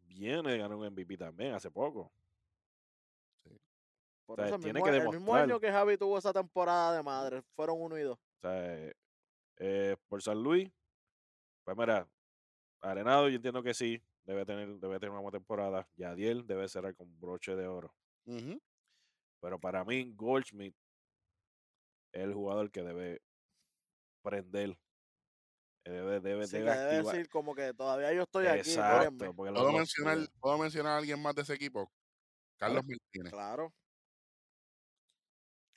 viene de ganar un MVP también hace poco. Por o sea, eso tiene mismo, que el mismo demostrar. año que Javi tuvo esa temporada de madre, fueron uno y dos. O sea, eh, por San Luis, pues mira, Arenado yo entiendo que sí, debe tener, debe tener una buena temporada. Yadiel debe cerrar con broche de oro. Pero para mí, Goldschmidt es el jugador que debe prender. eh, Debe, debe, que decir como que todavía yo estoy aquí. Exacto. porque ¿Puedo mencionar, los- ¿Puedo mencionar a alguien más de ese equipo? Carlos Martínez. Claro,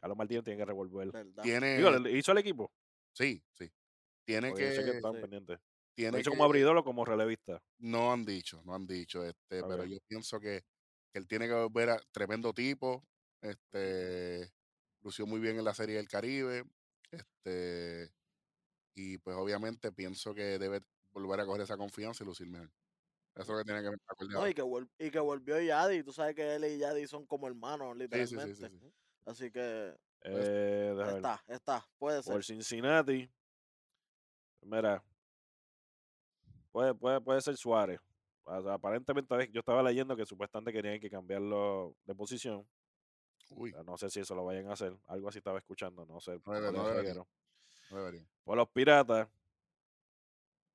Carlos Martínez tiene que revolver. Tiene. Digo, ¿le- ¿hizo el equipo? Sí, sí. Tiene Porque yo sé que que. sí. pendientes. ¿Lo Tiene que como abridor o como relevista? no han dicho, no han dicho, este, pero yo pienso que, que él tiene que volver a tremendo tipo, este, lució muy bien en la Serie del Caribe, este, y pues obviamente pienso que debe volver a coger esa confianza y lucir mejor. Eso es lo que tiene que ver No, y, que vol- y que volvió Yadi. Tú sabes que él y Yadi son como hermanos, Sí, sí, sí, literalmente. sí, sí. Así que Eh, déjame ver. está, está, puede ser. Por Cincinnati. Mira. Puede, puede, puede ser Suárez. O sea, aparentemente yo estaba leyendo que supuestamente querían que cambiarlo de posición. Uy, No sé si eso lo vayan a hacer. Algo así estaba escuchando. No sé. No debería. reguero. no debería. Por los piratas.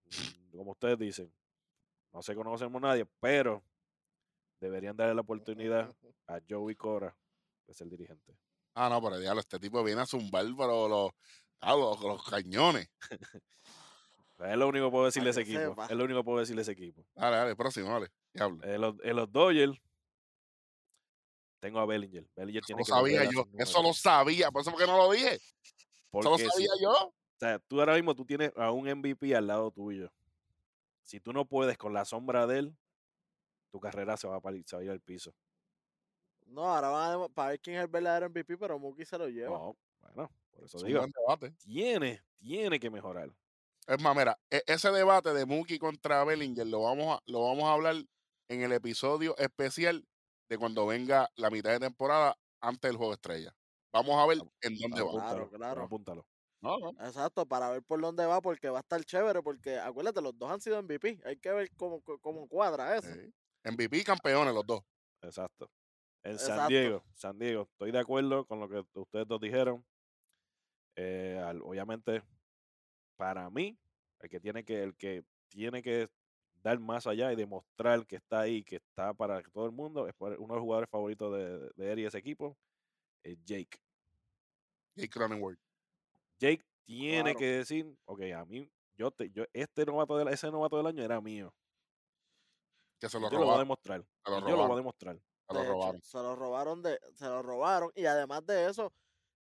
mm, Como ustedes dicen. No se conocemos nadie. Pero deberían darle la oportunidad a Joey Cora de ser dirigente. Ah, no, pero diablo, este tipo viene a zumbar, pero los, Ah, los, los cañones. Es lo único que puedo decirle a ese equipo. sepa. Es lo único que puedo decirle a ese equipo. Dale, dale, próximo, dale. En los, en los Dodgers tengo a Bellinger. Bellinger Eso tiene lo que sabía yo. Eso lo sabía. Por eso porque no lo dije. Eso lo Porque si- sabía yo. O sea, tú ahora mismo tú tienes a un MVP al lado tuyo. Si tú no puedes con la sombra de él, tu carrera se va a, se va a ir al piso. No, ahora van a para ver quién es el verdadero MVP, pero Mookie se lo lleva. No, bueno, por eso Es digo, tiene, tiene que mejorar. Es más, mira, e- ese debate de Mookie contra Bellinger lo vamos a, lo vamos a hablar en el episodio especial de cuando venga la mitad de temporada antes del juego estrella. Vamos a ver en dónde va. Claro, claro. apúntalo. No, no. Exacto, para ver por dónde va, porque va a estar chévere, porque acuérdate, los dos han sido MVP. Hay que ver cómo, cómo- cuadra eso. Sí. MVP y campeones los dos. Exacto. En San. Diego, San Diego, estoy de acuerdo con lo que ustedes dos dijeron. Eh, obviamente, para mí, el que tiene que, el que tiene que dar más allá y demostrar que está ahí, que está para todo el mundo, es por- uno de los jugadores favoritos de, de él y ese equipo, es Jake. Jake Cronenworth. Jake tiene Claro. que decir, ok, a mí, yo te, yo, este novato del, ese novato del año era mío. Que se lo yo lo voy a robaron. demostrar. Se lo y yo lo voy a robaron. demostrar. Se lo De hecho, robaron. se lo robaron de, se lo robaron. Y además de eso,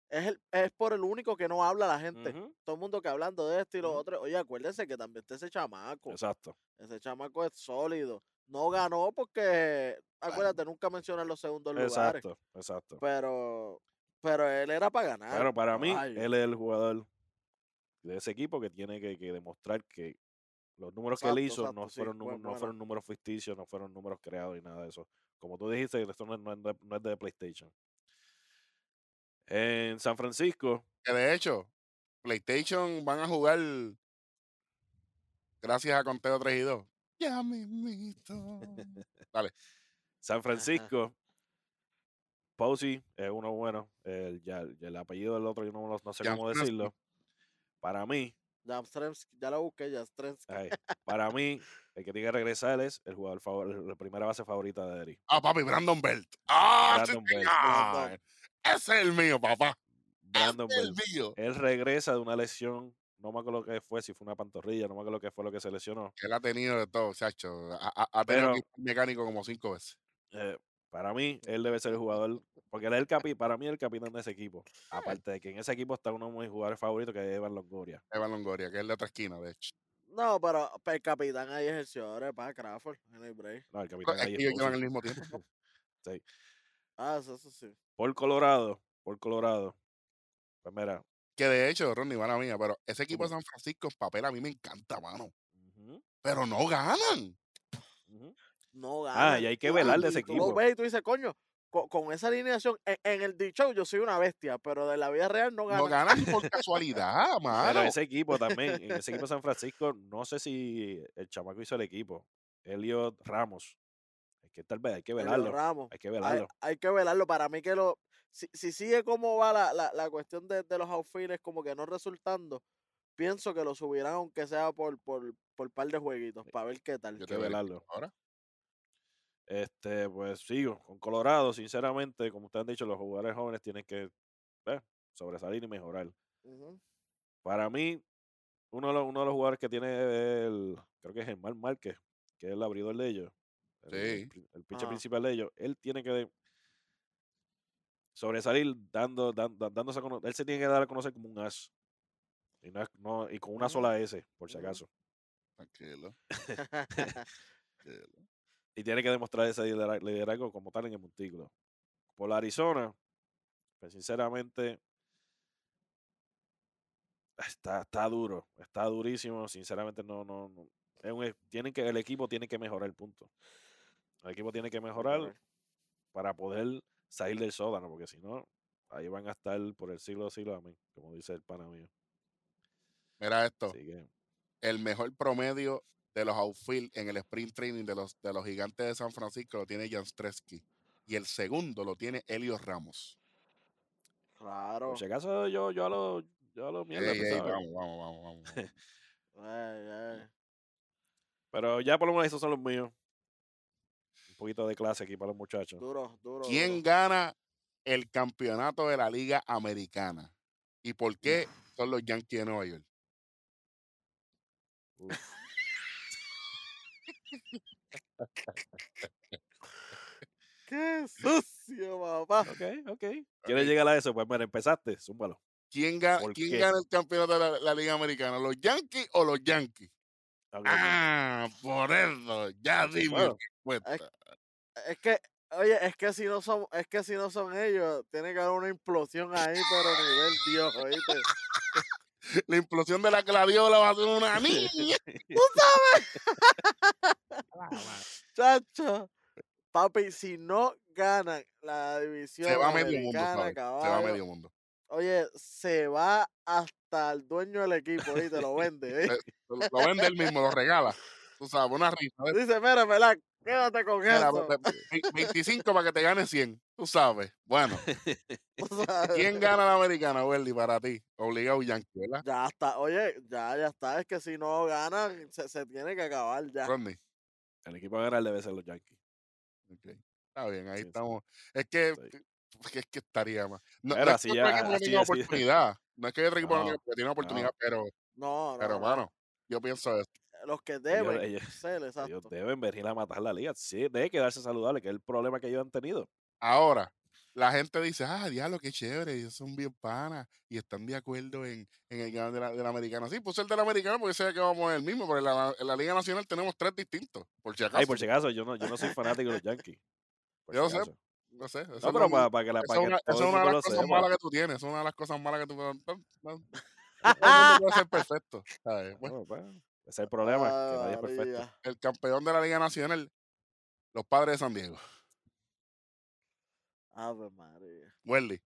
es el, es por el único que no habla la gente. Todo el mundo que hablando de esto y lo Ujú. otro. Oye, acuérdense que también está ese chamaco. Exacto. Ese chamaco es sólido. No ganó porque, acuérdate, nunca mencionan los segundos lugares. Exacto. Exacto. Pero, pero él era para ganar. Pero para mí, él es el jugador de ese equipo que tiene que, que demostrar que los números que él hizo no, exacto, sí, fueron, números- no fueron números ficticios, no fueron números creados y nada de eso. Como tú dijiste, esto no no no es de PlayStation. En San Francisco, Que de hecho, PlayStation van a jugar gracias a Conteo 3 y 2. Ya mismito. San Francisco, Posey es uno bueno. El, ya, el- el apellido del otro yo no, no sé cómo decirlo. Para mí, Jamstremski, ya lo busqué, ay, para mí, el que tiene que regresar es el jugador favor- la primera base favorita de Eric. Ah, papi, Brandon Belt. Ah, sí, Brandon Belt. Ese es el mío, papá. Brandon el Belt. mío. Él regresa de una lesión, no me acuerdo qué fue, si fue una pantorrilla, no me acuerdo qué fue lo que se lesionó. Él ha tenido de todo, chacho. Ha, ha- tenido Pero- que mecánico como cinco veces. Eh, para mí, él debe ser el jugador, porque él es el capi, para mí el capitán de ese equipo. Aparte de que en ese equipo está uno de mis jugadores favoritos, que es Evan Longoria. Evan Longoria, que es de otra esquina, de hecho. No, pero el capitán ahí ejerció ahora para Crawford en el break. No, el capitán ahí que ellos llevan el mismo tiempo. Ah, eso, eso sí. Por Colorado, por Colorado. Pues mira, Que de hecho, Ronnie, mala mía, pero ese equipo de. San Francisco en papel a mí me encanta, mano. Pero no ganan. No Ah, gana. y hay que velar de ese Tú lo equipo. ves y tú dices, coño, con, con esa alineación, en, en el D-Show yo soy una bestia, pero de la vida real no gana. No ganan por casualidad, Pero mano. ese equipo también, en ese equipo de San Francisco, no sé si el chamaco hizo el equipo. Elliot Ramos. Hay que tal vez, hay que velarlo. Ramos. Hay que velarlo. hay que velarlo. Para mí que lo... Si, si sigue como va la, la, la cuestión de, de los outfielders como que no resultando, pienso que lo subirán aunque sea por, por, por par de jueguitos, para ver qué tal. Yo Hay te que velarlo. ahora. Este, pues sigo con Colorado, sinceramente, como ustedes han dicho, los jugadores jóvenes tienen que eh, sobresalir y mejorar. Para mí, uno de los, uno de los jugadores que tiene el, creo que es Germán Márquez, que es el abridor de ellos, el, el Sí. el pitcher Ajá. principal de ellos, él tiene que sobresalir dando, dan- dan- dándose a cono- él se tiene que dar a conocer como un as. Y, no, no- y con una Ujú, sola S, por si ujú. acaso. Tranquilo. tranquilo. Y tiene que demostrar ese lidera- liderazgo como tal en el montículo. Por la Arizona, pues sinceramente, está, está duro, está durísimo. Sinceramente, no, no, no. Es un e- tienen que, el equipo tiene que mejorar el punto. El equipo tiene que mejorar para poder salir del sótano, porque si no, ahí van a estar por el siglo de siglo, amén, como dice el pana mío. Mira esto. Que, El mejor promedio de los outfield en el sprint training de los, de los gigantes de San Francisco lo tiene Jan Stresky. Y el segundo lo tiene Elio Ramos. Claro. por si acaso, yo, yo a lo, yo a lo mierda, Ey, ey, vamos, vamos, vamos, vamos. Pero ya por lo menos esos son los míos. Poquito de clase aquí para los muchachos. Duro, duro. ¿Quién duro. gana el campeonato de la Liga Americana? ¿Y por qué son los Yankees de Nueva York. ¡Qué sucio, papá! Ok, ok. ¿Quieres llegar a eso? Pues mira, empezaste, zúmbalo. ¿Quién, ga- ¿Por quién qué? gana el campeonato de la, la Liga Americana? ¿Los Yankees o los Yankees? Ah, por eso. Ya dime Bueno, respuesta. Es que, oye, es que si no son, es que si no son ellos, tiene que haber una implosión ahí, pero nivel Dios, ¿oíste? La implosión de la gladiola va a ser una niña. Chacho. Papi, si no ganan la división Se va a medio mundo, americana, ¿sabes? Se va a caballo, medio mundo. oye, se va hasta el dueño del equipo, ¿oíste? Lo vende, ¿eh? Lo, lo vende él mismo, lo regala. Tú sabes, una risa. ¿ves? Dice, mira, Melac, quédate con Mira, eso. ve- ve- 25 para que te gane 100. Tú sabes. Bueno, Tú sabes. ¿quién gana la americana, Welly, para ti? Obligado Yankee, ¿verdad? Ya está, oye, ya, ya está. Es que si no ganan, se, se tiene que acabar ya. Rodney. El equipo a ganar debe ser los Yankees. Ok. Está bien, ahí Sí, sí. estamos. Es que, Sí. es que estaría más. No, no Pero es que así otro ya- equipo no tenga oportunidad. No es que otro equipo no, tiene oportunidad, pero, No, no. pero no. mano, yo pienso eso. Los que deben ellos- ser, exacto. Ellos deben venir a matar la liga. Sí, debe quedarse saludable, que es el problema que ellos han tenido. Ahora, la gente dice, ah, diablo, qué chévere, ellos son bien panas y están de acuerdo en, en el ganar de la, de la americana. Sí, puse el de la americana porque sé que vamos el mismo, pero en la, en la Liga Nacional tenemos tres distintos, por si acaso. Ay, por si acaso, yo no, yo no soy fanático de los Yankees. Por Yo si sé. No sé, eso, No, es pero lo- para, para que la para es que una, es de las cosas sepa. malas que tú tienes, es una de las cosas malas que tú no- no- no- no puede ser perfecto. Bueno, Bueno, pues, ese es el problema, que nadie es perfecto. El campeón de la Liga Nacional, los padres de San Diego. Ave María. Welly.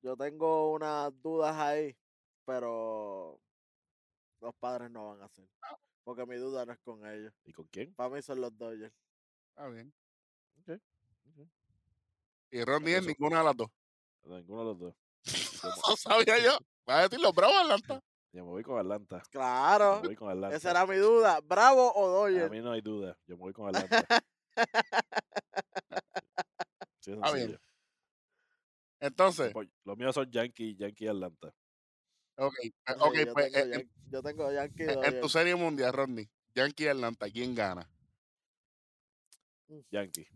Yo tengo unas dudas ahí, pero los padres no van a hacer. Porque mi duda no es con ellos. ¿Y con quién? Para mí son los Dodgers. Está bien. Ok, ok. Y es Eso. ninguna de las dos. Ninguno de los dos. No sabía yo. Va a decir los Bravos Atlanta. Yo me voy con Atlanta. Me Claro. voy con Atlanta. Esa era mi duda. ¿Bravo o A Dodgers? mí no hay duda. Yo me voy con Atlanta. Sí, bien. Entonces, Pues, Los míos son Yankee, Yankee y Atlanta. ok, eh, Sí, ok, yo, pues tengo eh, yo tengo Yankee en, en tu serie mundial, Rodney, Yankee y Atlanta, ¿quién gana? Yankee,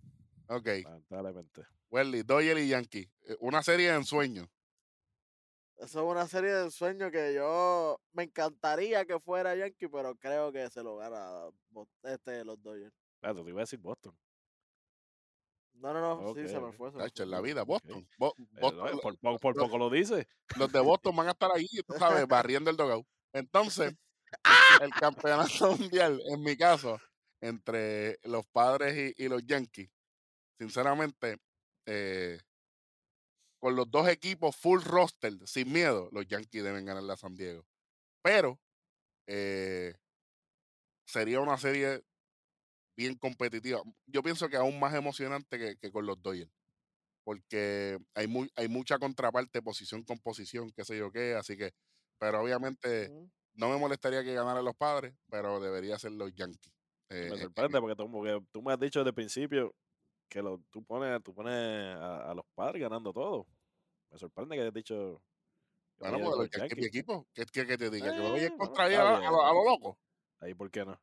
Ok, lamentablemente. Welly, Dodger y Yankee. eh, Una serie de ensueño. Eso es una serie de sueños que yo me encantaría que fuera Yankee, pero creo que se lo gana este, los Dodgers. Claro, te iba a decir Boston. No, no, no, sí, Ok, se me fue. se me en fue. la vida. Boston. Bo- Eh, Boston, no, por, por- por lo- poco lo dice. los de Boston van a estar ahí, tú sabes, barriendo el dogout. Entonces, el campeonato mundial, en mi caso, entre los padres y, y los Yankees, sinceramente, eh, con los dos equipos full roster, sin miedo, los Yankees deben ganar la San Diego. Pero eh, sería una serie bien competitiva. Yo pienso que aún más emocionante que, que con los Dodgers. Porque hay, muy, hay mucha contraparte, posición con posición, qué sé yo qué. Así que, pero obviamente no me molestaría que ganaran los padres, pero debería ser los Yankees. Eh, Me eh, sorprende porque tú, porque tú me has dicho desde el principio que lo, tú pones, tú pones a, a los padres ganando todo. Me sorprende que hayas dicho. que bueno, vayas porque con los Yankees es mi equipo. ¿Qué que te diga? ¿Que me Eh, voy a bueno, contra está a, a, a lo loco? Ahí, ¿por qué no?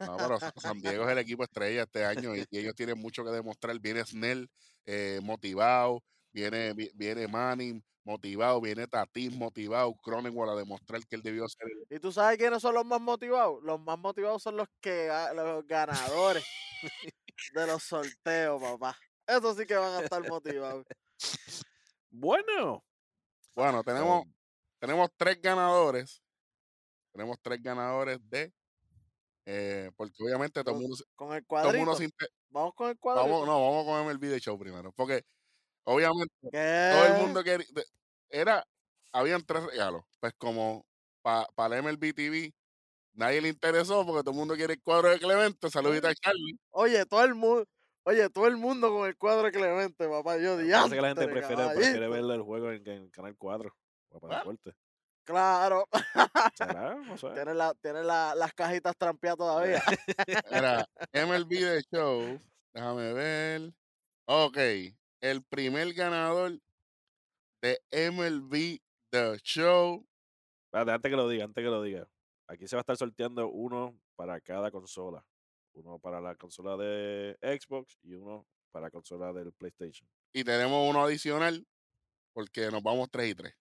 No, pero Sa- San Diego es el equipo estrella este año y, y ellos tienen mucho que demostrar. Viene Snell eh, motivado, viene, vi- viene Manning motivado, viene Tatis motivado, Cronenwell a demostrar que él debió ser el- ¿Y tú sabes quiénes son los más motivados? Los más motivados son los que los ganadores de los sorteos, papá. Esos sí que van a estar motivados. Bueno. Bueno, tenemos, um, tenemos tres ganadores. Tenemos tres ganadores de. eh, porque obviamente todo el mundo, Con el cuadrito. se inte- Vamos con el cuadrito. Vamos, no, vamos con el video show primero. Porque obviamente ¿Qué? todo el mundo quería. Era. Habían tres regalos. Pues como para el MLB TV, nadie le interesó porque todo el mundo quiere el cuadro de Clemente. Saludita a Charlie. Oye, todo el mundo. Oye, todo el mundo con el cuadro de Clemente, papá. Yo Parece que la gente prefiere, prefiere ver el juego en, en Canal 4. O para Ah. deporte. Claro. ¿Será? No sé. Tienen la, la- las cajitas trampeadas todavía. Era MLB de Show. Déjame ver. Ok. El primer ganador de MLB The Show. Espérate, antes que lo diga, antes que lo diga. Aquí se va a estar sorteando uno para cada consola. Uno para la consola de Xbox y uno para la consola del PlayStation. Y tenemos uno adicional porque nos vamos 3 y 3.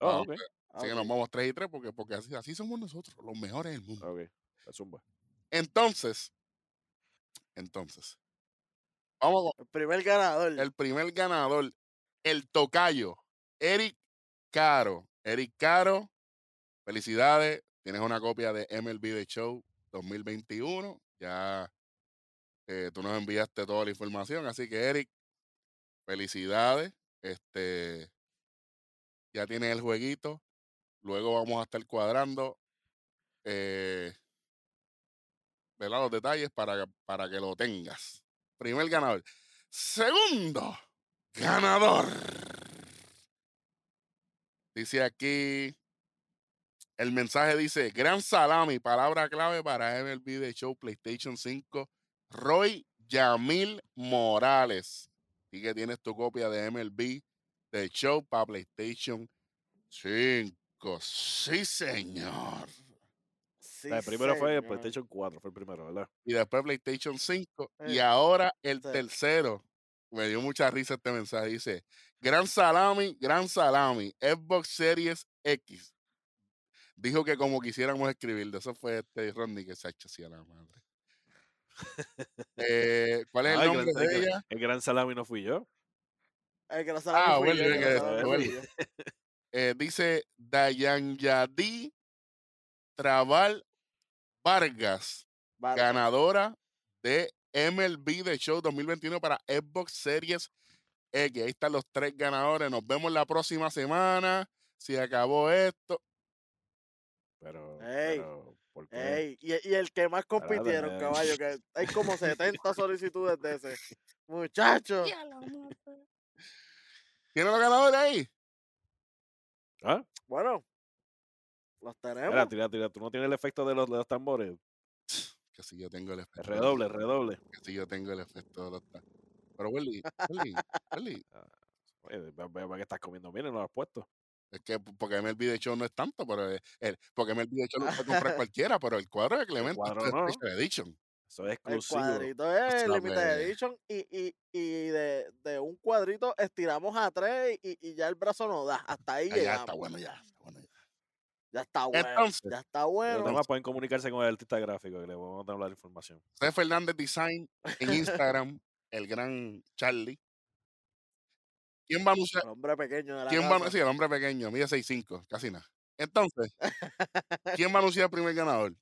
Oh, Ah, ok. Así que nos vamos 3 y 3 porque, porque así, así somos nosotros, los mejores del mundo. Ok. La zumba. Entonces, entonces, vamos con El primer ganador. el primer ganador, el tocayo, Eric Caro. Eric Caro, felicidades. Tienes una copia de MLB The Show 2021. Ya eh, tú nos enviaste toda la información. Así que, Eric, felicidades. Este, ya tienes el jueguito. Luego vamos a estar cuadrando eh, los detalles para, para que lo tengas. Primer ganador. Segundo ganador. Dice aquí, el mensaje dice, gran salami, palabra clave para MLB de Show PlayStation 5, Roy Yamil Morales. Y que tienes tu copia de MLB de Show para PlayStation 5. Sí, señor. Sí, El primero fue el. PlayStation 4, fue el primero, ¿verdad? y después PlayStation 5 y Eh, ahora el sí. tercero. Me dio mucha risa este mensaje. Dice, gran salami, gran salami, Xbox Series X. Dijo que como quisiéramos escribir, de eso fue este Rodney que se ha hecho así a la madre. Eh, ¿Cuál es Ah, el el nombre gran- de el ella? El gran salami no fui yo. El que no Ah, fui vuelve, yo, el que que- no sabe fui vuelve. yo. Eh, dice Dayanyadi Trabal Vargas. Vargas. ganadora de MLB The Show 2021 para Xbox Series X. Ahí están los tres ganadores. Nos vemos la próxima semana. Si acabó esto. Pero, Ey, pero ¿por qué? Ey, y, y el que más compitieron, caballo, que hay como 70 solicitudes de ese. Muchacho. ¿Tiene los ganadores ahí? ¿Ah? Bueno, los tenemos. Mira, tira, tira. ¿Tú no tienes el efecto de los, de los tambores? Que si yo tengo el efecto. de los- Redoble, redoble. Que si yo tengo el efecto de los ta- Pero Welly, Welly, Welly, Oye, ve, ve- ve que estás comiendo bien y no lo has puesto. Es que porque MLB The Show no es tanto, pero el, el- porque MLB The Show lo puede comprar cualquiera, pero el cuadro de Clemente cuadro es no. Special Edition. Eso es El exclusivo. cuadrito es Sabe. Limited Edition y, y, y de, de un cuadrito estiramos a tres y, y ya el brazo no da. Hasta ahí Ah, ya llegamos. está bueno, ya. está bueno ya. Ya está bueno. Entonces, ya está bueno. demás pueden comunicarse con el artista gráfico que le vamos a dar la información. José Fernández Design en Instagram, el gran Charlie. ¿Quién va a anunciar? El hombre pequeño de la ¿Quién va a sí, el hombre pequeño, mide 6'5, casi nada. Entonces, ¿quién va a anunciar el primer ganador?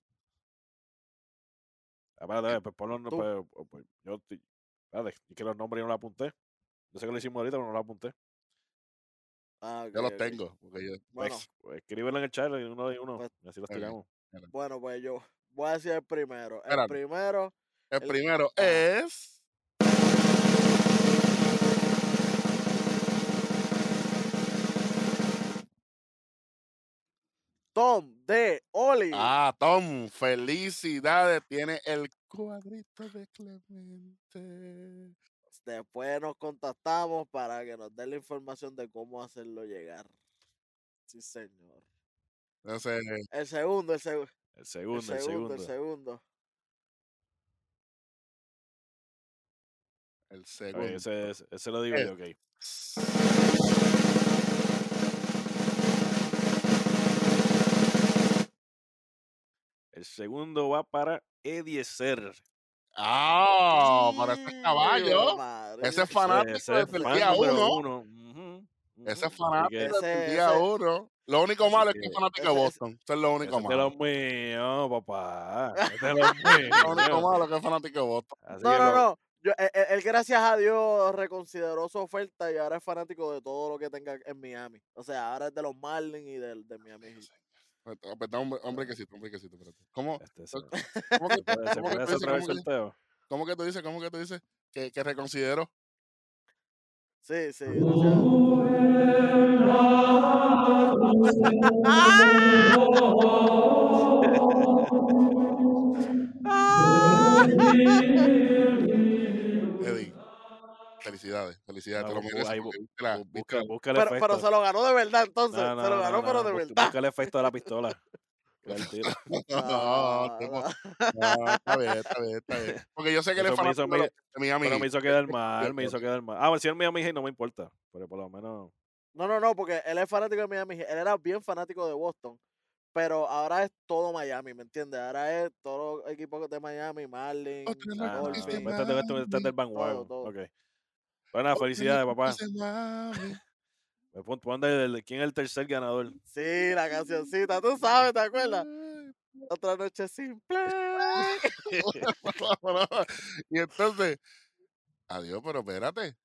Ah, Espérate, espérate, pues ponlo, no, Tú. pues, pues, pues, yo, espérate, es que los nombres yo no los apunté. Yo sé que lo hicimos ahorita, pero no los apunté. Ah, ok, Yo los tengo. Porque yo, Bueno, Pues, pues, escríbelo en el chat y uno y uno. Pues, y así los ok. tiramos. bueno, pues yo voy a decir el primero. El Espérate. primero, el el- primero ah. es. Tom de Oli. Ah, Tom, felicidades. Tiene el cuadrito de Clemente. Después nos contactamos para que nos dé la información de cómo hacerlo llegar. Sí, señor. El segundo, el, seg- El el segundo, segundo, el segundo. el segundo. el segundo. ese, ese- ese lo digo Eh. yo, ok. El segundo va para Ediezer. Ah, para ese ¡Ih, caballo. madre! Ese es fanático Ese es desde el fan día uno. Ese es fanático desde el Ese- día ese- uno. Lo único malo es que es fanático de ese- ese- Boston. Eso es lo ese único es de malo. los míos, papá. Ese es de los Lo único malo es que es fanático de Boston. Así No, no, lo- no. Yo, él, él- gracias a Dios, reconsideró su oferta y ahora es fanático de todo lo que tenga en Miami. O sea, ahora es de los Marlins y del, de Miami. Pues, pues, Hombre, hombre quesito, hombre quesito, espérate. ¿Cómo, Este, cómo, que, cómo que vez cómo que- cómo que tú dices, cómo que tú dices que, que reconsidero? Sí, sí, gracias. felicidades. felicidades, felicidades, No, te lo bu- mereces ahí porque bu- viste la- bu- viste busca, la- busca el Pero, efecto. pero se lo ganó de verdad, entonces. No, no, se lo ganó, no, pero no, de verdad. Busca el efecto de la pistola. No, no. no, está bien, está bien, está bien. Porque yo sé que es los de Miami Pero me hizo quedar mal, me hizo quedar mal. Ah, bueno, si él Miami Heat no me importa. Pero por lo menos. No, no, no, porque él es fanático de Miami. Heat. Él era bien fanático de Boston. Pero ahora es todo Miami, ¿me entiendes? Ahora es todos los equipos de Miami, Marlins, Otra Ah, este, este, este, es del Miami, bandwagon. Nada, felicidades, papá. Me pon, pon del- ¿Quién es el tercer ganador? Sí, la cancioncita, tú sabes, ¿te acuerdas? Otra noche simple. y entonces, adiós, pero espérate.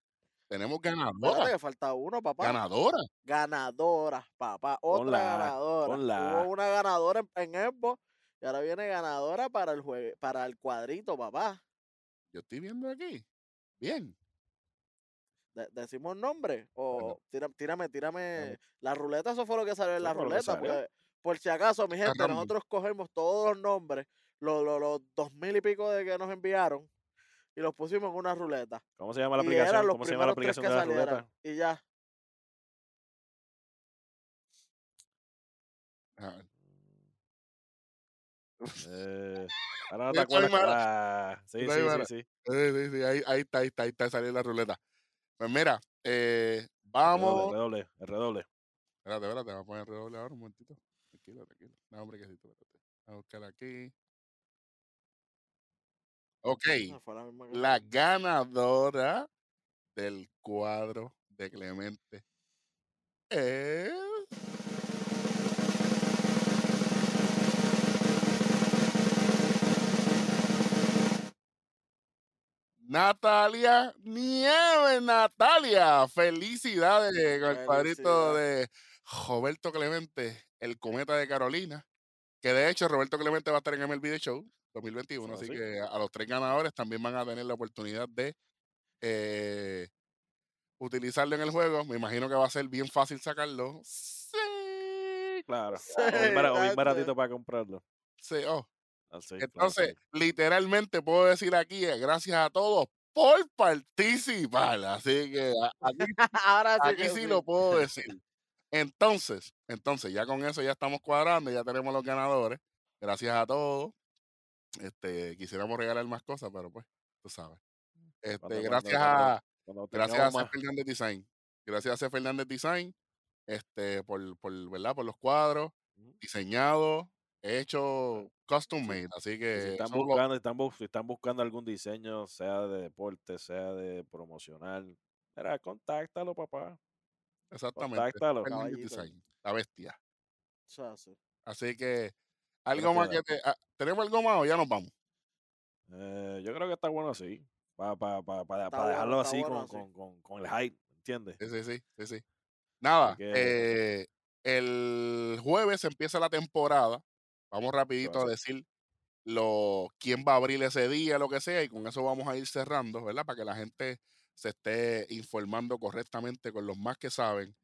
Tenemos Espérate ganadora. que falta uno, papá. Ganadora. Ganadora, papá. Otra ganadora. ponla. Hubo una ganadora en, en Xbox y ahora viene ganadora para el jue- para el cuadrito, papá. Yo estoy viendo aquí. Bien. De- ¿Decimos nombre? O tira- tírame, tírame. La ruleta, eso fue lo que salió en la ruleta. Porque, por si acaso, mi gente, random. nosotros cogemos todos los nombres, los, los, los dos mil y pico de que nos enviaron, y los pusimos en una ruleta. ¿Cómo se llama la y aplicación? ¿Cómo se llama la aplicación de la ruleta? Y ya. Ah, Eh, ahora no te acuerdas. Ah, sí, sí. sí, sí, sí, ahí, ahí está, ahí está, ahí está, salió la ruleta. Pues mira, eh, El vamos. redoble, el redoble. Espérate, espérate, vamos a poner el redoble ahora un momentito. Tranquilo, tranquilo. No, hombre, que sí, espérate. Vamos a buscar aquí. Ok, la ganadora del cuadro de Clemente es. Natalia Nieves, Natalia. Felicidades con el cuadrito de Roberto Clemente, el cometa de Carolina. Que de hecho Roberto Clemente va a estar en MLB The Show 2021, Ah, así sí. que a los tres ganadores también van a tener la oportunidad de eh, utilizarlo en el juego. Me imagino que va a ser bien fácil sacarlo. Sí. Claro. Sí, o bien, baratito para comprarlo. sí, oh. Claro, Entonces, literalmente puedo decir aquí, eh, gracias a todos por participar. Así que aquí Ahora sí Aquí que sí lo puedo decir. Entonces, entonces, ya con eso ya estamos cuadrando, ya tenemos los ganadores. Gracias a todos. Este, quisiéramos regalar más cosas, pero pues, tú sabes. Este, Cuando- gracias cuando- a Cuando gracias a C. Fernández Design. Gracias a C. Fernández Design, este, por, por, ¿verdad? Por los cuadros, diseñados, hechos custom made. Así que si están lo- buscando, están, si están buscando algún diseño, sea de deporte, sea de promocional, mira, contáctalo, papá. exactamente. contáctalo. Design, la bestia. Así que, algo más que te, ah, ¿tenemos algo más o ya nos vamos? Eh, yo creo que está bueno así. Para pa, pa, pa- dejarlo bueno, así, bueno con, así. con, con, con el hype, ¿entiendes? Sí, sí, sí, sí, sí. Nada, eh, el jueves empieza la temporada. Vamos rapidito a decir lo, quién va a abrir ese día, lo que sea, y con eso vamos a ir cerrando, ¿verdad? Para que la gente se esté informando correctamente con los más que saben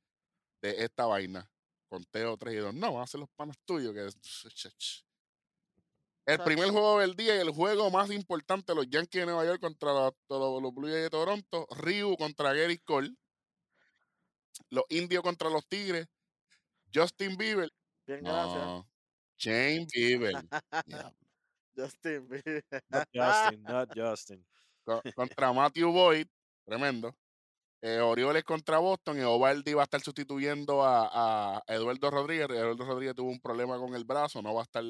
de esta vaina. Conteo 3 y 2. No, ser los panas tuyos. Que... El primer juego del día y el juego más importante, los Yankees de Nueva York contra los, los, los Blue Jays de Toronto, Ryu contra Gary Cole, los Indios contra los Tigres, Justin Bieber, Bien, gracias. Shane Bieber, Justin Bieber. Not Justin, not Justin. co- contra Matthew Boyd, tremendo. Eh, Orioles contra Boston y Ovaldi va a estar sustituyendo a, a Eduardo Rodríguez. Eduardo Rodríguez tuvo un problema con el brazo, no va a estar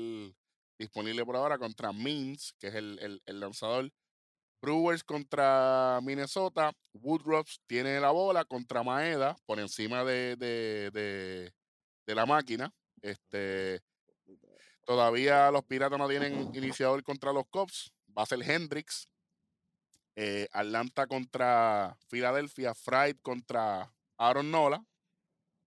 disponible por ahora contra Means, que es el, el- el lanzador. Brewers contra Minnesota. Woodruffs tiene la bola contra Maeda por encima de, de- de- de la máquina. Este, todavía los Piratas no tienen iniciador contra los Cubs. Va a ser Hendricks. Eh, Atlanta contra Filadelfia. Fried contra Aaron Nola.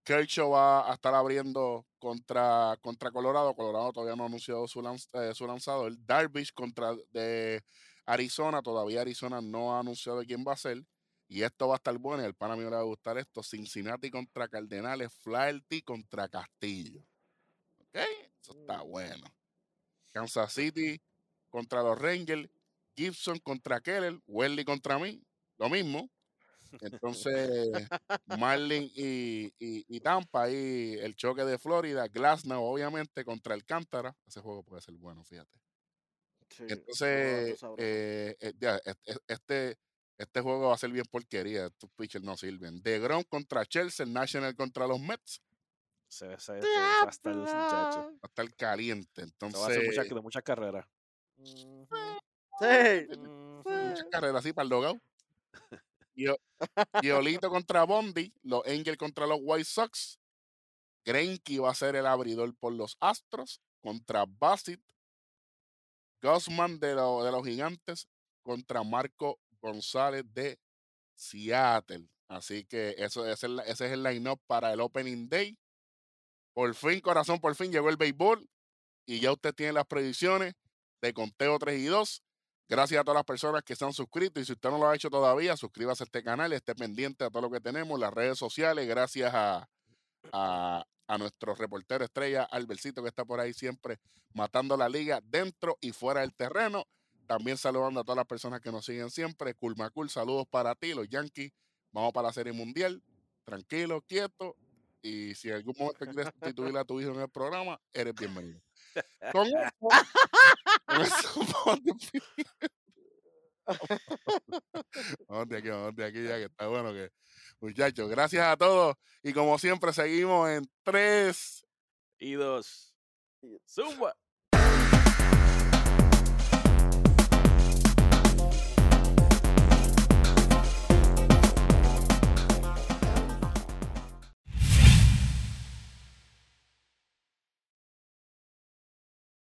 Kershaw va a estar abriendo contra, contra Colorado. Colorado todavía no ha anunciado su, lanz- eh, su. Darvish contra de Arizona. Todavía Arizona no ha anunciado quién va a ser. Y esto va a estar bueno. Al pana mío le va a gustar esto. Cincinnati contra Cardenales. Flaherty contra Castillo. ¿Ok? Eso está bueno. Kansas City contra los Rangers. Gibson contra Keller. Welly contra mí. Lo mismo. Entonces, Marlin y, y, y Tampa, ahí el choque de Florida, Glasnow, obviamente, contra el Cántara. Ese juego puede ser bueno, fíjate. Sí, Entonces, eh, eh, este, este juego va a ser bien porquería. Estos pitchers no sirven. De Grom contra Chelsea, el National contra los Mets. Se ve se ve- se ve- se va a estar el muchacho. Va a estar caliente. Se va a Entonces, hacer muchas, de muchas carreras. Sí. Muchas carreras así para el logado. Y, o- y Olito contra Bondi, los Angels contra los White Sox. Greinke va a ser el abridor por los Astros contra Bassett. Gosman de, lo- de los Gigantes contra Marco González de Seattle. Así que eso, ese ese es el line-up para el Opening Day. Por fin, corazón, por fin llegó el béisbol y ya usted tiene las predicciones de conteo 3 y 2. Gracias a todas las personas que se han suscrito y si usted no lo ha hecho todavía, suscríbase a este canal, esté pendiente a todo lo que tenemos, las redes sociales, gracias a, a, nuestro reportero estrella Albercito que está por ahí siempre matando la liga dentro y fuera del terreno. También saludando a todas las personas que nos siguen siempre. Culmacul, saludos para ti, los Yankees. Vamos para la Serie Mundial. Tranquilo, quieto. Y si en algún momento quieres sustituir a tu hijo en el programa, eres bienvenido. Con eso, con eso vamos despidiendo. Vamos de aquí, vamos de aquí ya que está bueno que. Muchachos, gracias a todos. Y como siempre, seguimos en tres. Y dos. Zumba.